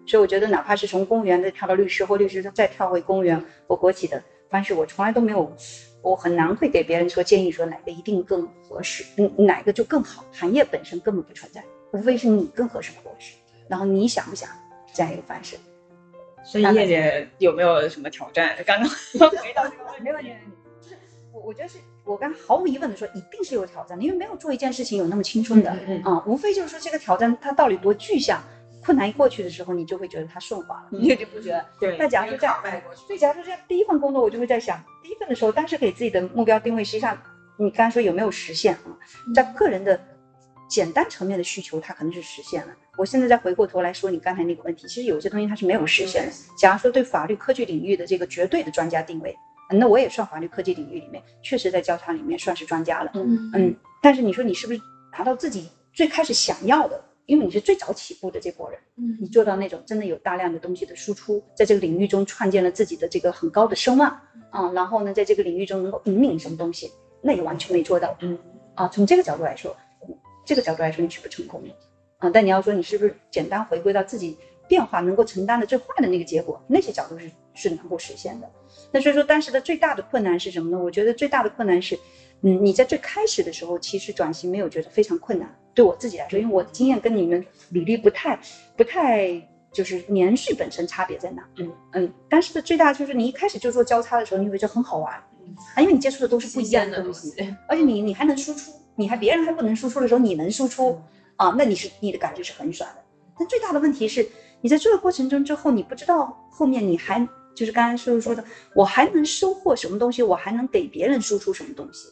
所以我觉得，哪怕是从公务员再跳到律师，或律师再跳回公务员或国企的方式，我从来都没有，我很难会给别人说建议说哪个一定更合适，嗯，哪个就更好。行业本身根本不存在，无非是你更合适不合适，然后你想不想这样一个方式。所以叶姐有没有什么挑战？刚刚 回到这个问题，没问题，就是我我觉得是我刚毫无疑问的说，一定是有挑战的，因为没有做一件事情有那么青春的啊，无非就是说这个挑战它到底多具象。困难一过去的时候，你就会觉得它顺滑了，你就不觉得。对。那假如说这样，所以假如说这样，第一份工作我就会在想，第一份的时候，当时给自己的目标定位，实际上你刚才说有没有实现啊？在个人的简单层面的需求，它可能是实现了。我现在再回过头来说你刚才那个问题，其实有些东西它是没有实现的。假如说对法律科技领域的这个绝对的专家定位，那我也算法律科技领域里面，确实在交叉里面算是专家了。嗯嗯。但是你说你是不是达到自己最开始想要的？因为你是最早起步的这波人，嗯，你做到那种真的有大量的东西的输出，在这个领域中创建了自己的这个很高的声望啊，然后呢，在这个领域中能够引领什么东西，那也完全没做到，嗯，啊，从这个角度来说，这个角度来说你是不成功的，啊，但你要说你是不是简单回归到自己变化能够承担的最坏的那个结果，那些角度是是能够实现的。那所以说当时的最大的困难是什么呢？我觉得最大的困难是。嗯，你在最开始的时候，其实转型没有觉得非常困难。对我自己来说，因为我的经验跟你们履历不太、不太，就是年序本身差别在哪？嗯嗯。但是的最大就是你一开始就做交叉的时候，你会觉得很好玩，啊，因为你接触的都是不一样的东西，而且你你还能输出，你还别人还不能输出的时候，你能输出啊，那你是你的感觉是很爽的。但最大的问题是，你在做的过程中之后，你不知道后面你还就是刚才叔叔说的，我还能收获什么东西，我还能给别人输出什么东西。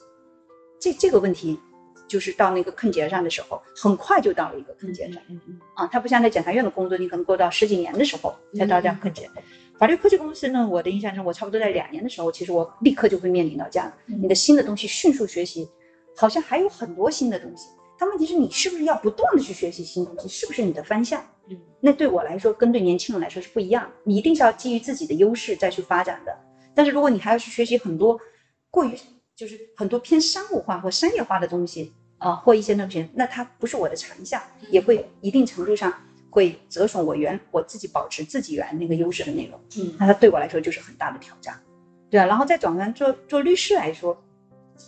这这个问题，就是到那个坑节上的时候，很快就到了一个坑节上。嗯嗯。啊，它不像在检察院的工作，你可能过到十几年的时候才到这样坑节。法律科技公司呢，我的印象中，我差不多在两年的时候，其实我立刻就会面临到这样：你的新的东西迅速学习，好像还有很多新的东西。但问题是你是不是要不断的去学习新东西？是不是你的方向？嗯。那对我来说，跟对年轻人来说是不一样。你一定是要基于自己的优势再去发展的。但是如果你还要去学习很多过于。就是很多偏商务化或商业化的东西啊，或一些那些，那它不是我的长项，也会一定程度上会折损我原我自己保持自己原那个优势的内容。嗯，那它对我来说就是很大的挑战，对啊。然后再转换做做律师来说，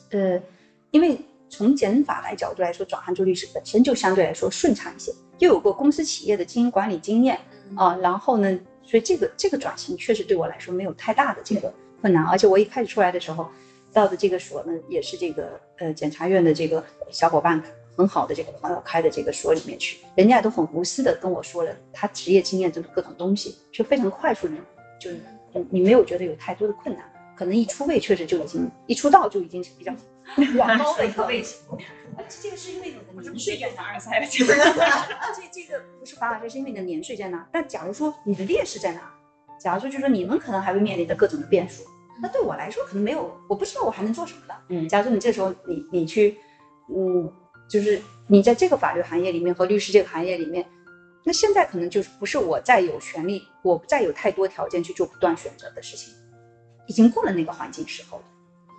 呃，因为从减法来角度来说，转行做律师本身就相对来说顺畅一些，又有过公司企业的经营管理经验啊，然后呢，所以这个这个转型确实对我来说没有太大的这个困难，而且我一开始出来的时候。到的这个所呢，也是这个呃检察院的这个小伙伴很好的这个朋友开的这个所里面去，人家都很无私的跟我说了他职业经验中的各种东西，就非常快速的，就你没有觉得有太多的困难，可能一出位确实就已经一出道就已经是比较往高的一个位置。而且这个 是因为你的年岁在哪？而且这个不是法尔赛是因为你的年税在哪？但假如说你的劣势在哪？假如说就是说你们可能还会面临着各种的变数。那对我来说可能没有，我不知道我还能做什么了。嗯，假如说你这时候你你去，嗯，就是你在这个法律行业里面和律师这个行业里面，那现在可能就是不是我再有权利，我不再有太多条件去做不断选择的事情，已经过了那个环境时候了，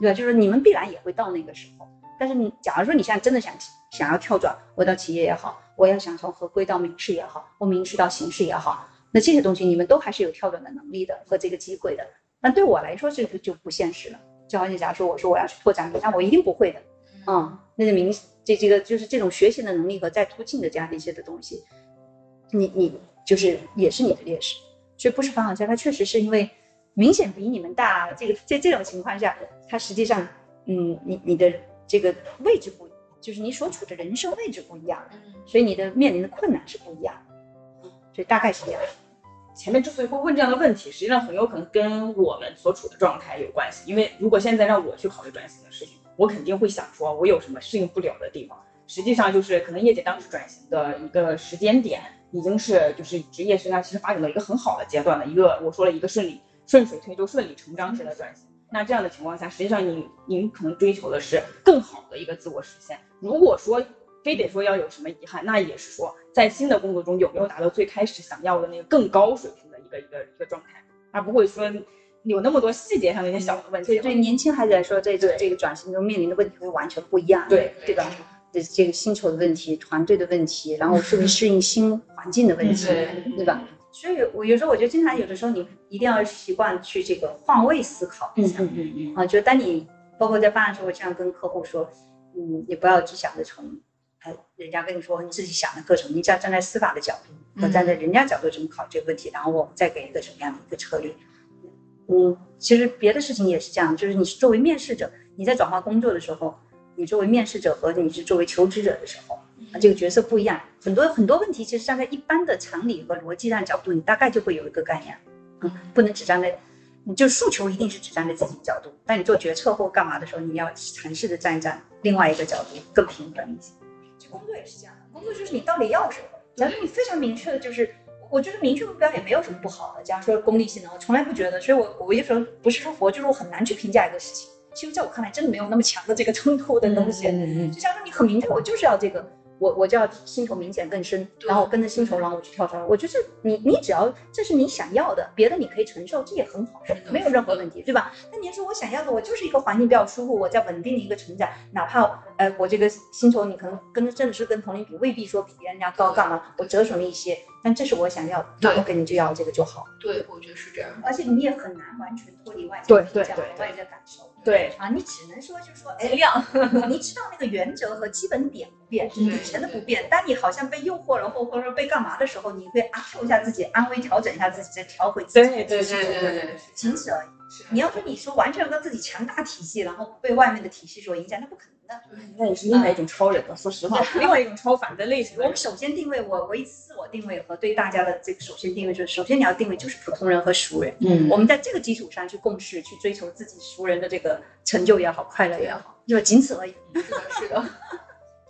对吧？就是你们必然也会到那个时候。但是你假如说你现在真的想想要跳转，我到企业也好，我要想从合规到民事也好，或民事到刑事也好，那这些东西你们都还是有跳转的能力的和这个机会的。但对我来说，这个就不现实了。就好像假如说，我说我要去拓展那我一定不会的。嗯，那个明这这个就是这种学习的能力和再突进的这样的一些的东西，你你就是也是你的劣势。所以不是防好下，它确实是因为明显比你们大。这个在这种情况下，他实际上，嗯，你你的这个位置不就是你所处的人生位置不一样，嗯所以你的面临的困难是不一样的，所以大概是这样。前面之所以会问这样的问题，实际上很有可能跟我们所处的状态有关系。因为如果现在让我去考虑转型的事情，我肯定会想说，我有什么适应不了的地方。实际上就是可能叶姐当时转型的一个时间点，已经是就是职业生涯其实发展到一个很好的阶段了。一个我说了一个顺理顺水推舟、顺理成章式的转型。那这样的情况下，实际上你您可能追求的是更好的一个自我实现。如果说非得说要有什么遗憾，那也是说在新的工作中有没有达到最开始想要的那个更高水平的一个一个一个状态，而不会说有那么多细节上的一些小的问题。所以对年轻孩子来说，在这这个转型中面临的问题会完全不一样，对对吧？这这个薪酬的问题、团队的问题，然后是不是适应新环境的问题，对对吧？所以，我有时候我觉得，经常有的时候你一定要习惯去这个换位思考一下。嗯嗯嗯，啊，就当你包括在办案的时候，我经常跟客户说，嗯，你不要只想着从，呃，人家跟你说你自己想的各种，你只要站在司法的角度和站在人家角度怎么考虑这个问题，然后我们再给一个什么样的一个策略。嗯，其实别的事情也是这样，就是你是作为面试者，你在转换工作的时候，你作为面试者和你是作为求职者的时候，啊，这个角色不一样。很多很多问题，其实站在一般的常理和逻辑上角度，你大概就会有一个概念。嗯，不能只站在，你就诉求一定是只站在自己角度，但你做决策或干嘛的时候，你要尝试着站一站另外一个角度，更平衡一些。这工作也是这样的，工作就是你到底要什么。假如你非常明确的，就是我觉得明确目标也没有什么不好的。假如说功利性的，我从来不觉得，所以我我有时候不是说佛，就是我很难去评价一个事情。其实在我看来，真的没有那么强的这个冲突的东西。嗯嗯就假如说你很明确，我就是要这个，我我就要薪酬明显更深，然后我跟着薪酬，然后我去跳槽。我觉得你你只要这是你想要的，别的你可以承受，这也很好，没有任何问题，对吧？那你说我想要的，我就是一个环境比较舒服，我在稳定的一个成长，哪怕呃我这个薪酬你可能跟真的是跟同龄比，未必说比别人家高干嘛，我折损了一些，但这是我想要的，那我肯定就要这个就好。对，我觉得是这样。而且你也很难完全脱离外界评价和对对对外界感受。对，啊，你只能说就是说，哎，量，你知道那个原则和基本点不变，对以前的不变。当你好像被诱惑了或或者说被干嘛的时候，你会啊救一下自己，安慰调整一下自己，再调回自己。对对对对对对，仅此而已。是你要说你说完全跟自己强大体系，然后不被外面的体系所影响，那不可能的。那也是另外一种超人了。说实话，另外一种超凡的类型的我们。首先定位，我我一自我定位和对大家的这个首先定位就是，首先你要定位就是普通人和熟人。嗯我们在这个基础上去共事，去追求自己熟人的这个成就也好，快乐也好，就仅此而已。是的，是的，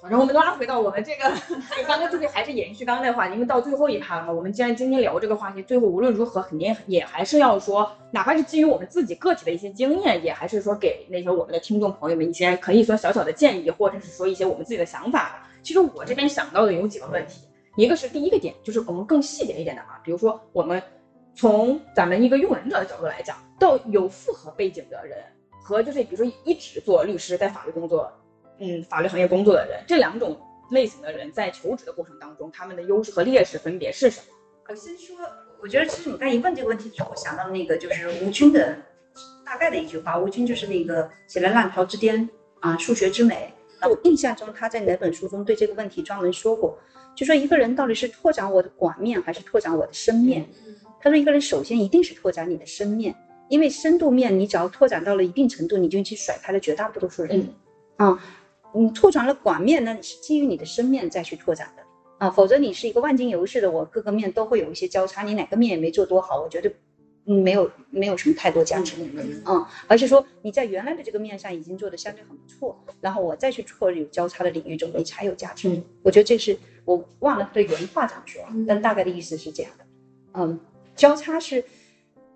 反正我们拉回到我们这个，就刚刚就是还是延续刚刚那话，因为到最后一趴了嘛，我们既然今天聊这个话题，最后无论如何肯定也还是要说，哪怕是基于我们自己个体的一些经验，也还是说给那些我们的听众朋友们一些可以说小小的建议，或者是说一些我们自己的想法。其实我这边想到的有几个问题，一个是第一个点，就是我们更细节一点的啊，比如说我们从咱们一个用人者的角度来讲，到有复合背景的人和就是比如说一直做律师，在法律工作。嗯，法律行业工作的人，这两种类型的人在求职的过程当中，他们的优势和劣势分别是什么？我先说，我觉得其实你刚一问这个问题的时候，我想到那个就是吴军的大概的一句话。吴军就是那个写了《浪潮之巅》啊，《数学之美》。我印象中他在哪本书中对这个问题专门说过，就说一个人到底是拓展我的广面还是拓展我的深面？他说一个人首先一定是拓展你的深面，因为深度面你只要拓展到了一定程度，你就已经甩开了绝大多数人。啊，你拓展了广面呢，是基于你的深面再去拓展的。啊，否则你是一个万金油似的，我各个面都会有一些交叉，你哪个面也没做多好，我觉得，嗯，没有没有什么太多价值，嗯，而是说你在原来的这个面上已经做的相对很不错，然后我再去拓有交叉的领域中，你才有价值。嗯我觉得这是我忘了对原话怎么说，但大概的意思是这样的，嗯，交叉是。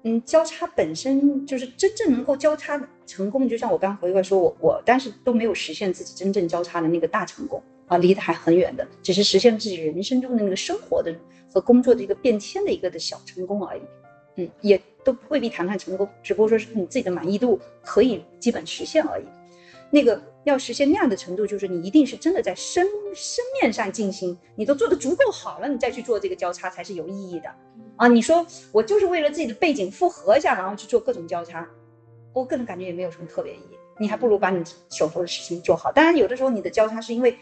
嗯，交叉本身就是真正能够交叉成功，就像我刚回过来说，我我但是都没有实现自己真正交叉的那个大成功啊，离得还很远的，只是实现自己人生中的那个生活的和工作的一个变迁的一个的小成功而已。嗯，也都未必谈谈成功，只不过说是你自己的满意度可以基本实现而已。那个要实现那样的程度，就是你一定是真的在深深面上进行，你都做得足够好了，你再去做这个交叉才是有意义的。啊，你说我就是为了自己的背景复合一下，然后去做各种交叉，我个人感觉也没有什么特别意义。你还不如把你手头的事情做好。当然，有的时候你的交叉是因为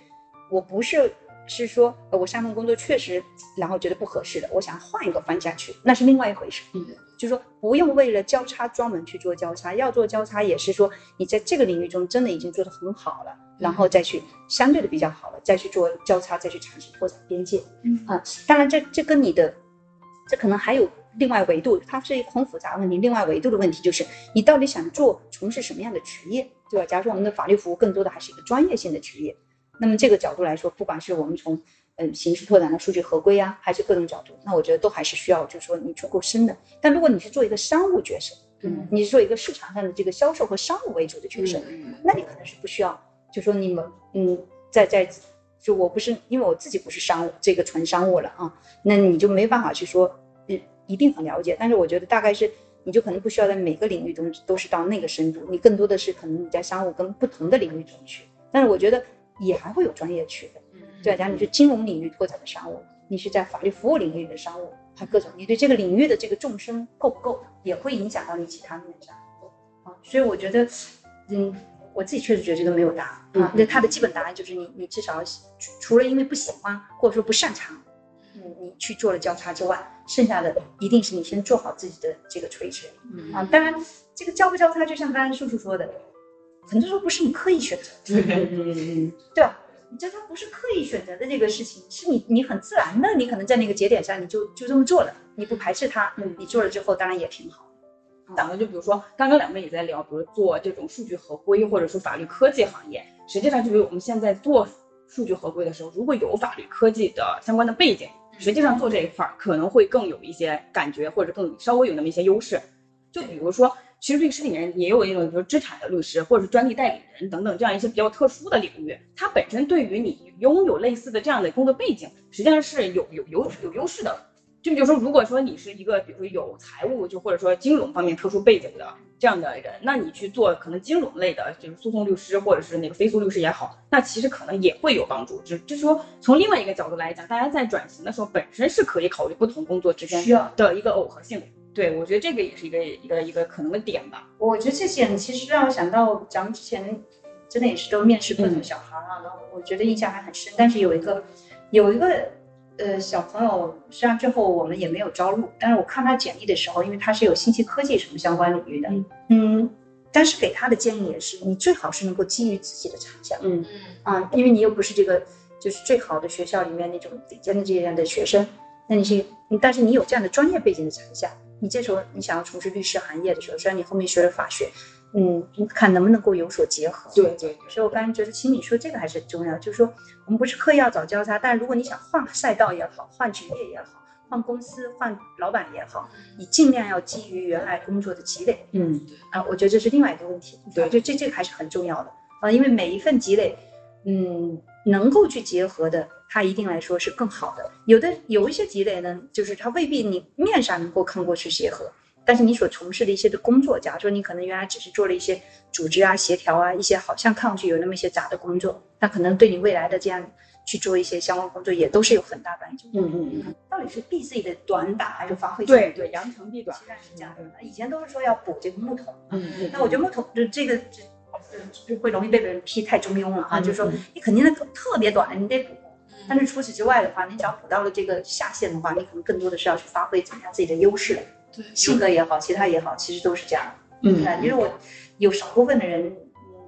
我不是是说呃我上份工作确实然后觉得不合适的，我想换一个方向去，那是另外一回事。嗯，就说不用为了交叉专门去做交叉，要做交叉也是说你在这个领域中真的已经做得很好了，然后再去相对的比较好了，再去做交叉，再去尝试拓展边界。嗯啊，当然这这跟你的这可能还有另外维度，它是一个很复杂的问题。另外维度的问题就是你到底想做从事什么样的职业，对吧？假如说我们的法律服务更多的还是一个专业性的职业，那么这个角度来说，不管是我们从嗯刑事拓展的数据合规啊，还是各种角度，那我觉得都还是需要，就是说你足够深的。但如果你是做一个商务角色，嗯你是做一个市场上的这个销售和商务为主的角色，嗯那你可能是不需要，就说你们嗯，在在就我不是因为我自己不是商务这个纯商务了啊，那你就没办法去说嗯一定很了解，但是我觉得大概是你就可能不需要在每个领域中都是到那个深度，你更多的是可能你在商务跟不同的领域中去，但是我觉得也还会有专业区分。对啊，假如你是金融领域拓展的商务，你是在法律服务领域的商务，还各种，你对这个领域的这个纵深够不够，也会影响到你其他面上啊。所以我觉得，嗯，我自己确实觉得这个没有答案啊。那它的基本答案就是你，你至少除除了因为不喜欢或者说不擅长，嗯，你去做了交叉之外，剩下的一定是你先做好自己的这个垂直嗯啊。当然，这个交不交叉，就像刚才叔叔说的，很多时候不是你刻意选择的。嗯对吧？你这它不是刻意选择的这个事情，是你你很自然的，你可能在那个节点上你就就这么做了，你不排斥它，嗯你做了之后当然也挺好。讲的就比如说，刚刚两位也在聊，比如做这种数据合规或者说法律科技行业，实际上就是我们现在做数据合规的时候，如果有法律科技的相关的背景，实际上做这一块儿可能会更有一些感觉，或者更稍微有那么一些优势。就比如说，其实律师里面也有那种，就是资产的律师或者是专利代理人等等这样一些比较特殊的领域，它本身对于你拥有类似的这样的工作背景，实际上是有有有有优势的。就比如说，如果说你是一个，比如说有财务就或者说金融方面特殊背景的这样的人，那你去做可能金融类的，就是诉讼律师或者是那个非诉律师也好，那其实可能也会有帮助。只就是说，从另外一个角度来讲，大家在转型的时候，本身是可以考虑不同工作之间需要的一个耦合性。对，我觉得这个也是一个一个一个可能的点吧。我觉得这些其实让我想到咱们之前真的也是都面试各种小孩啊，然后我觉得印象还很深。但是有一个有一个呃小朋友，实际上最后我们也没有招录，但是我看他简历的时候，因为他是有信息科技什么相关领域的，嗯嗯，但是给他的建议也是，你最好是能够基于自己的长项。嗯嗯啊，因为你又不是这个就是最好的学校里面那种顶尖的这样的学生，那你是，你但是你有这样的专业背景的长项，你这时候你想要从事律师行业的时候，虽然你后面学了法学，嗯，你看能不能够有所结合。对对所以我刚才觉得，其实你说这个还是很重要，就是说我们不是刻意要找交叉，但如果你想换赛道也好，换职业也好，换公司、换老板也好，你尽量要基于原来工作的积累。嗯啊，我觉得这是另外一个问题。对啊就这这个还是很重要的啊，因为每一份积累，嗯，能够去结合的，它一定来说是更好的。有的有一些积累呢，就是它未必你面上能够看过去结合，但是你所从事的一些的工作，假如说你可能原来只是做了一些组织啊、协调啊，一些好像看上去有那么一些杂的工作，那可能对你未来的这样去做一些相关工作，也都是有很大帮助。嗯嗯嗯，到底是避自己的短板，还是发挥对对，扬长避短实。际上是这样的。以前都是说要补这个木桶，嗯嗯，那我觉得木桶这这个这呃就会容易被别人批太中庸了哈，嗯就是说嗯。你肯定的特别短的你得补，但是除此之外的话，你只要补到了这个下限的话，你可能更多的是要去发挥怎么样自己的优势，对，性格也好，其他也好，其实都是这样的。嗯啊，因为我有少部分的人嗯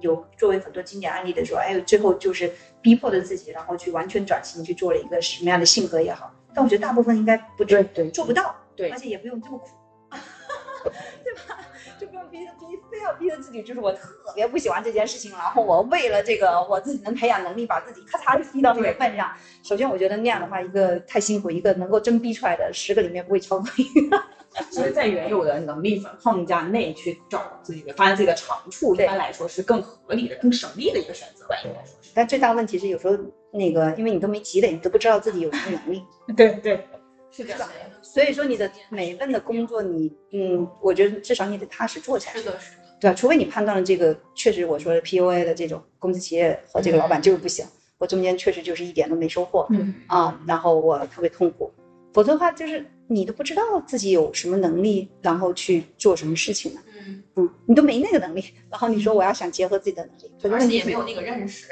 有作为很多经典案例的说，哎，最后就是逼迫着自己，然后去完全转型，去做了一个什么样的性格也好。但我觉得大部分应该不对对做不到，对而且也不用这么苦，对吧？就不用逼着逼，非要逼着自己，就是我特别不喜欢这件事情，然后我为了这个我自己能培养能力，把自己咔嚓就逼到这个份上。首先，我觉得那样的话，一个太辛苦，一个能够真逼出来的十个里面不会超过一个。其实，在原有的能力框架内去找自己的发现自己的长处，一般来说是更合理的、更省力的一个选择吧，应该说是。但最大问题是，有时候那个，因为你都没积累，你都不知道自己有什么能力。对对，是是的，所以说，你的每一份的工作你，嗯，我觉得至少你得踏实做下去，是的，是的，对吧？除非你判断了这个确实我说的 PUA 的这种公司企业和这个老板就是不行，我中间确实就是一点都没收获嗯啊，然后我特别痛苦。否则的话，就是你都不知道自己有什么能力，然后去做什么事情呢？嗯，嗯，你都没那个能力，然后你说我要想结合自己的能力，可是而且问题是也没有那个认识。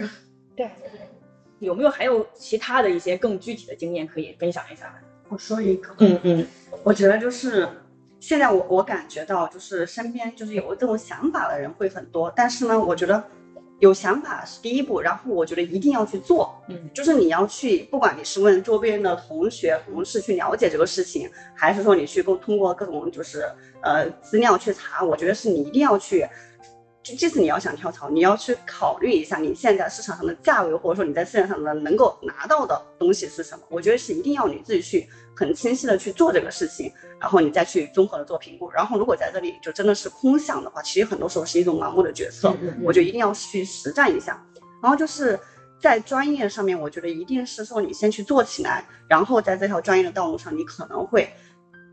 对，有没有还有其他的一些更具体的经验可以分享一下？我说一个，嗯嗯我觉得就是现在我我感觉到就是身边就是有这种想法的人会很多，但是呢，我觉得有想法是第一步，然后我觉得一定要去做，嗯，就是你要去，不管你是问周边的同学、同事去了解这个事情，还是说你去沟通过各种就是呃资料去查，我觉得是你一定要去。就即使你要想跳槽，你要去考虑一下你现在市场上的价位，或者说你在市场上的能够拿到的东西是什么。我觉得是一定要你自己去很清晰的去做这个事情，然后你再去综合的做评估。然后如果在这里就真的是空想的话，其实很多时候是一种盲目的决策。我觉得一定要去实战一下。然后就是在专业上面，我觉得一定是说你先去做起来，然后在这条专业的道路上，你可能会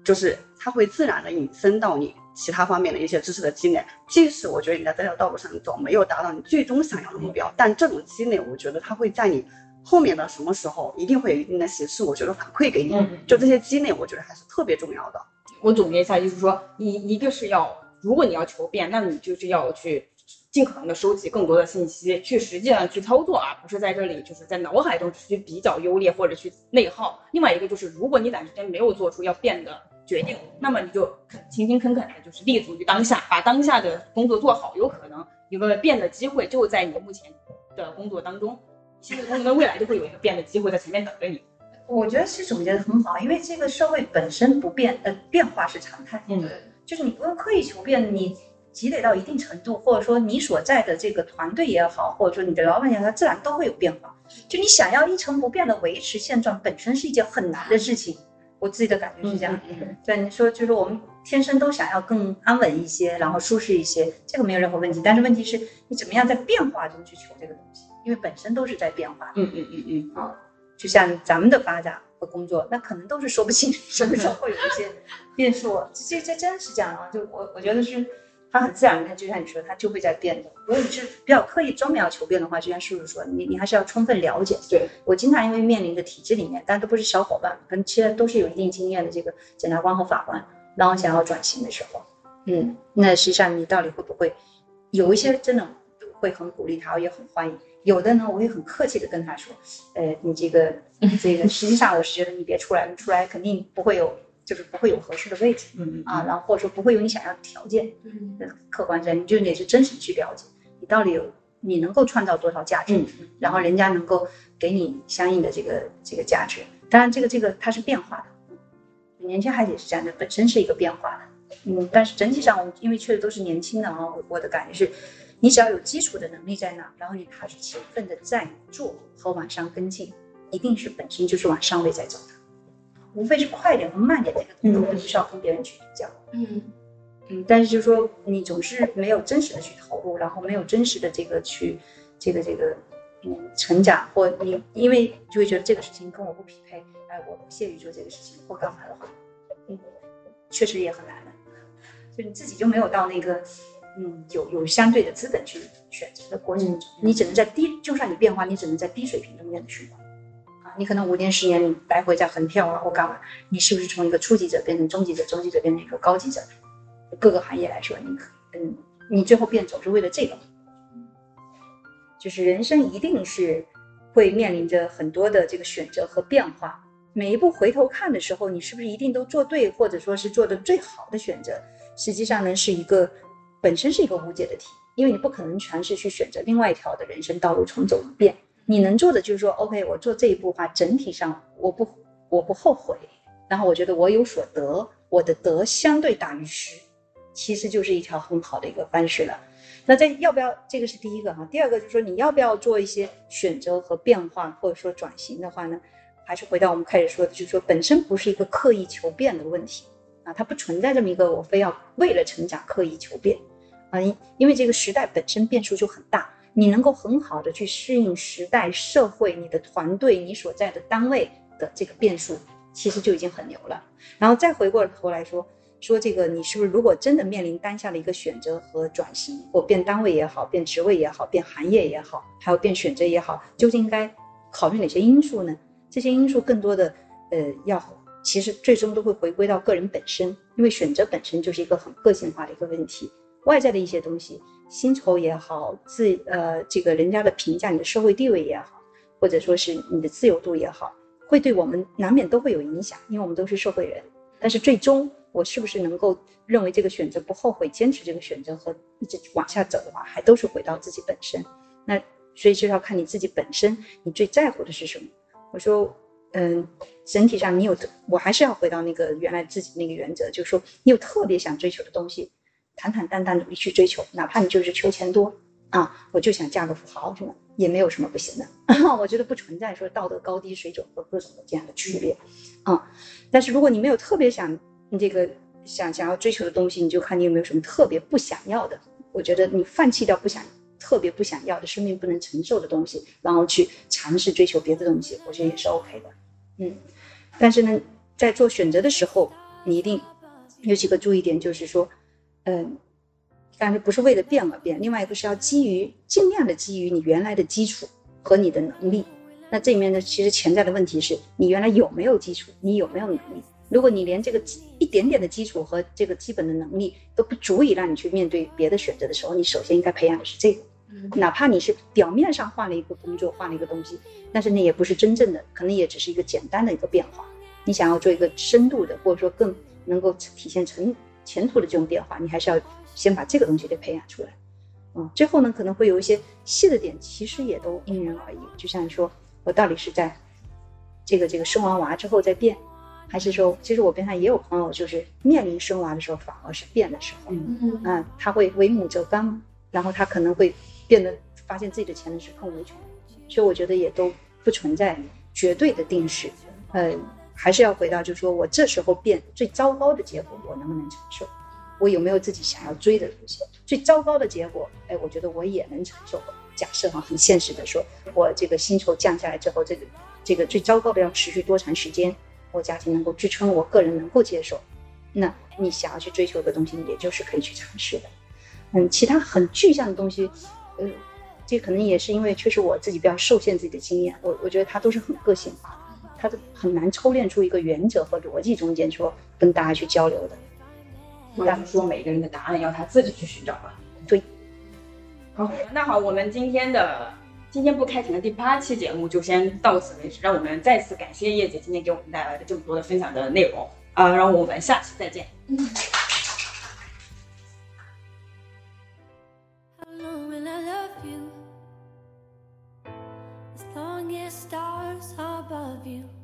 就是它会自然的引申到你。其他方面的一些知识的积累，即使我觉得你在这条道路上走没有达到你最终想要的目标，但这种积累，我觉得它会在你后面的什么时候一定会有一定的形式，我觉得反馈给你。就这些积累，我觉得还是特别重要的。我总结一下，就是说，你一个是要，如果你要求变，那你就是要去尽可能的收集更多的信息，去实际上去操作，而不是在这里就是在脑海中去比较优劣或者去内耗。另外一个就是，如果你短时间没有做出要变的。决定，那么你就勤勤恳恳的，就是立足于当下，把当下的工作做好，有可能一个变的机会就在你目前的工作当中，新的工作未来就会有一个变的机会在前面等着你。我觉得是总结的很好，因为这个社会本身不变，呃，变化是常态。嗯，就是你不用刻意求变，你积累到一定程度，或者说你所在的这个团队也好，或者说你的老板也好，自然都会有变化。就你想要一成不变的维持现状，本身是一件很难的事情。我自己的感觉是这样，对你说，就是我们天生都想要更安稳一些，然后舒适一些，这个没有任何问题。但是问题是你怎么样在变化中去求这个东西，因为本身都是在变化。嗯嗯嗯嗯啊，就像咱们的发展和工作，那可能都是说不清什么时候会有一些变数。这这真是这样啊！就我我觉得是。它很自然的，就像你说，它就会在变的。如果你是比较刻意专门要求变的话，就像叔叔说，你你还是要充分了解。对我经常因为面临的体制里面，但都不是小伙伴，可能其实都是有一定经验的这个检察官和法官，然后想要转型的时候，嗯，那实际上你到底会不会有一些真的会很鼓励他，也很欢迎；有的呢，我会很客气的跟他说，呃，你这个 这个，实际上我是觉得你别出来，你出来肯定不会有。就是不会有合适的位置，嗯啊，然后或者说不会有你想要的条件，嗯，客观上你就得是真实去了解，你到底有你能够创造多少价值，然后人家能够给你相应的这个这个价值。当然，这个这个它是变化的，年轻孩子也是这样的，本身是一个变化的，嗯，但是整体上，因为确实都是年轻的啊，我的感觉是，你只要有基础的能力在那，然后你踏实勤奋的在做和往上跟进，一定是本身就是往上位在走的。无非是快点和慢点这个动作，不需要跟别人去比较。嗯嗯，但是就是说，你总是没有真实的去投入，然后没有真实的这个去这个这个嗯成长，或你因为就会觉得这个事情跟我不匹配，哎，我不屑于做这个事情或干嘛的话，嗯，确实也很难的。就你自己就没有到那个嗯有有相对的资本去选择的过程中，你只能在低，就算你变化，你只能在低水平中间的循环。你可能五年、十年，你来回在横跳啊，或干嘛？你是不是从一个初级者变成中级者，中级者变成一个高级者？各个行业来说，你可嗯，你最后变走是为了这个。就是人生一定是会面临着很多的这个选择和变化。每一步回头看的时候，你是不是一定都做对，或者说是做的最好的选择？实际上呢，是一个本身是一个无解的题，因为你不可能全是去选择另外一条的人生道路重走一遍。你能做的就是说，OK，我做这一步的话，整体上我不我不后悔，然后我觉得我有所得，我的得相对大于失，其实就是一条很好的一个方式了。那这要不要？这个是第一个哈。第二个就是说，你要不要做一些选择和变化，或者说转型的话呢？还是回到我们开始说的，就是说本身不是一个刻意求变的问题啊，它不存在这么一个我非要为了成长刻意求变啊，因因为这个时代本身变数就很大。你能够很好的去适应时代、社会、你的团队、你所在的单位的这个变数，其实就已经很牛了。然后再回过头来说，说这个你是不是如果真的面临当下的一个选择和转型，或变单位也好，变职位也好，变行业也好，还有变选择也好，究竟应该考虑哪些因素呢？这些因素更多的，呃，要其实最终都会回归到个人本身，因为选择本身就是一个很个性化的一个问题，外在的一些东西。薪酬也好，自呃这个人家的评价，你的社会地位也好，或者说是你的自由度也好，会对我们难免都会有影响，因为我们都是社会人。但是最终我是不是能够认为这个选择不后悔，坚持这个选择和一直往下走的话，还都是回到自己本身。那所以就要看你自己本身，你最在乎的是什么。我说，嗯，整体上你有，我还是要回到那个原来自己那个原则，就是说你有特别想追求的东西，坦坦荡荡努力去追求，哪怕你就是求钱多啊，我就想嫁个富豪什么，也没有什么不行的。我觉得不存在说道德高低水准和各种的这样的区别啊。但是如果你没有特别想这个想想要追求的东西，你就看你有没有什么特别不想要的。我觉得你放弃掉不想。特别不想要的生命不能承受的东西，然后去尝试追求别的东西，我觉得也是 OK 的。嗯，但是呢，在做选择的时候，你一定有几个注意点，就是说，嗯，但是不是为了变而变，另外一个是要基于尽量的基于你原来的基础和你的能力。那这里面呢，其实潜在的问题是你原来有没有基础，你有没有能力？如果你连这个一点点的基础和这个基本的能力都不足以让你去面对别的选择的时候，你首先应该培养的是这个。哪怕你是表面上换了一个工作，换了一个东西，但是那也不是真正的，可能也只是一个简单的一个变化。你想要做一个深度的，或者说更能够体现成前途的这种变化，你还是要先把这个东西给培养出来。嗯，最后呢，可能会有一些细的点，其实也都因人而异。就像你说我到底是在这个这个生完娃之后再变，还是说，其实我边上也有朋友，就是面临生娃的时候反而是变的时候，嗯嗯，他会为母则刚嘛，然后他可能会。变得发现自己的潜能是更无穷，所以我觉得也都不存在绝对的定式，呃，还是要回到，就是说我这时候变最糟糕的结果，我能不能承受？我有没有自己想要追的东西？最糟糕的结果，哎，我觉得我也能承受。假设哈，很现实的说，我这个薪酬降下来之后，这个这个最糟糕的要持续多长时间？我家庭能够支撑，我个人能够接受，那你想要去追求的东西，也就是可以去尝试的。嗯，其他很具象的东西。呃，这可能也是因为确实我自己比较受限自己的经验，我我觉得它都是很个性化的，它都很难抽练出一个原则和逻辑中间说跟大家去交流的。或者说每个人的答案要他自己去寻找吧。对。好，那好，我们今天的今天不开庭的第八期节目就先到此为止，让我们再次感谢叶姐今天给我们带来的这么多的分享的内容啊，让我们下期再见。嗯。Stars above you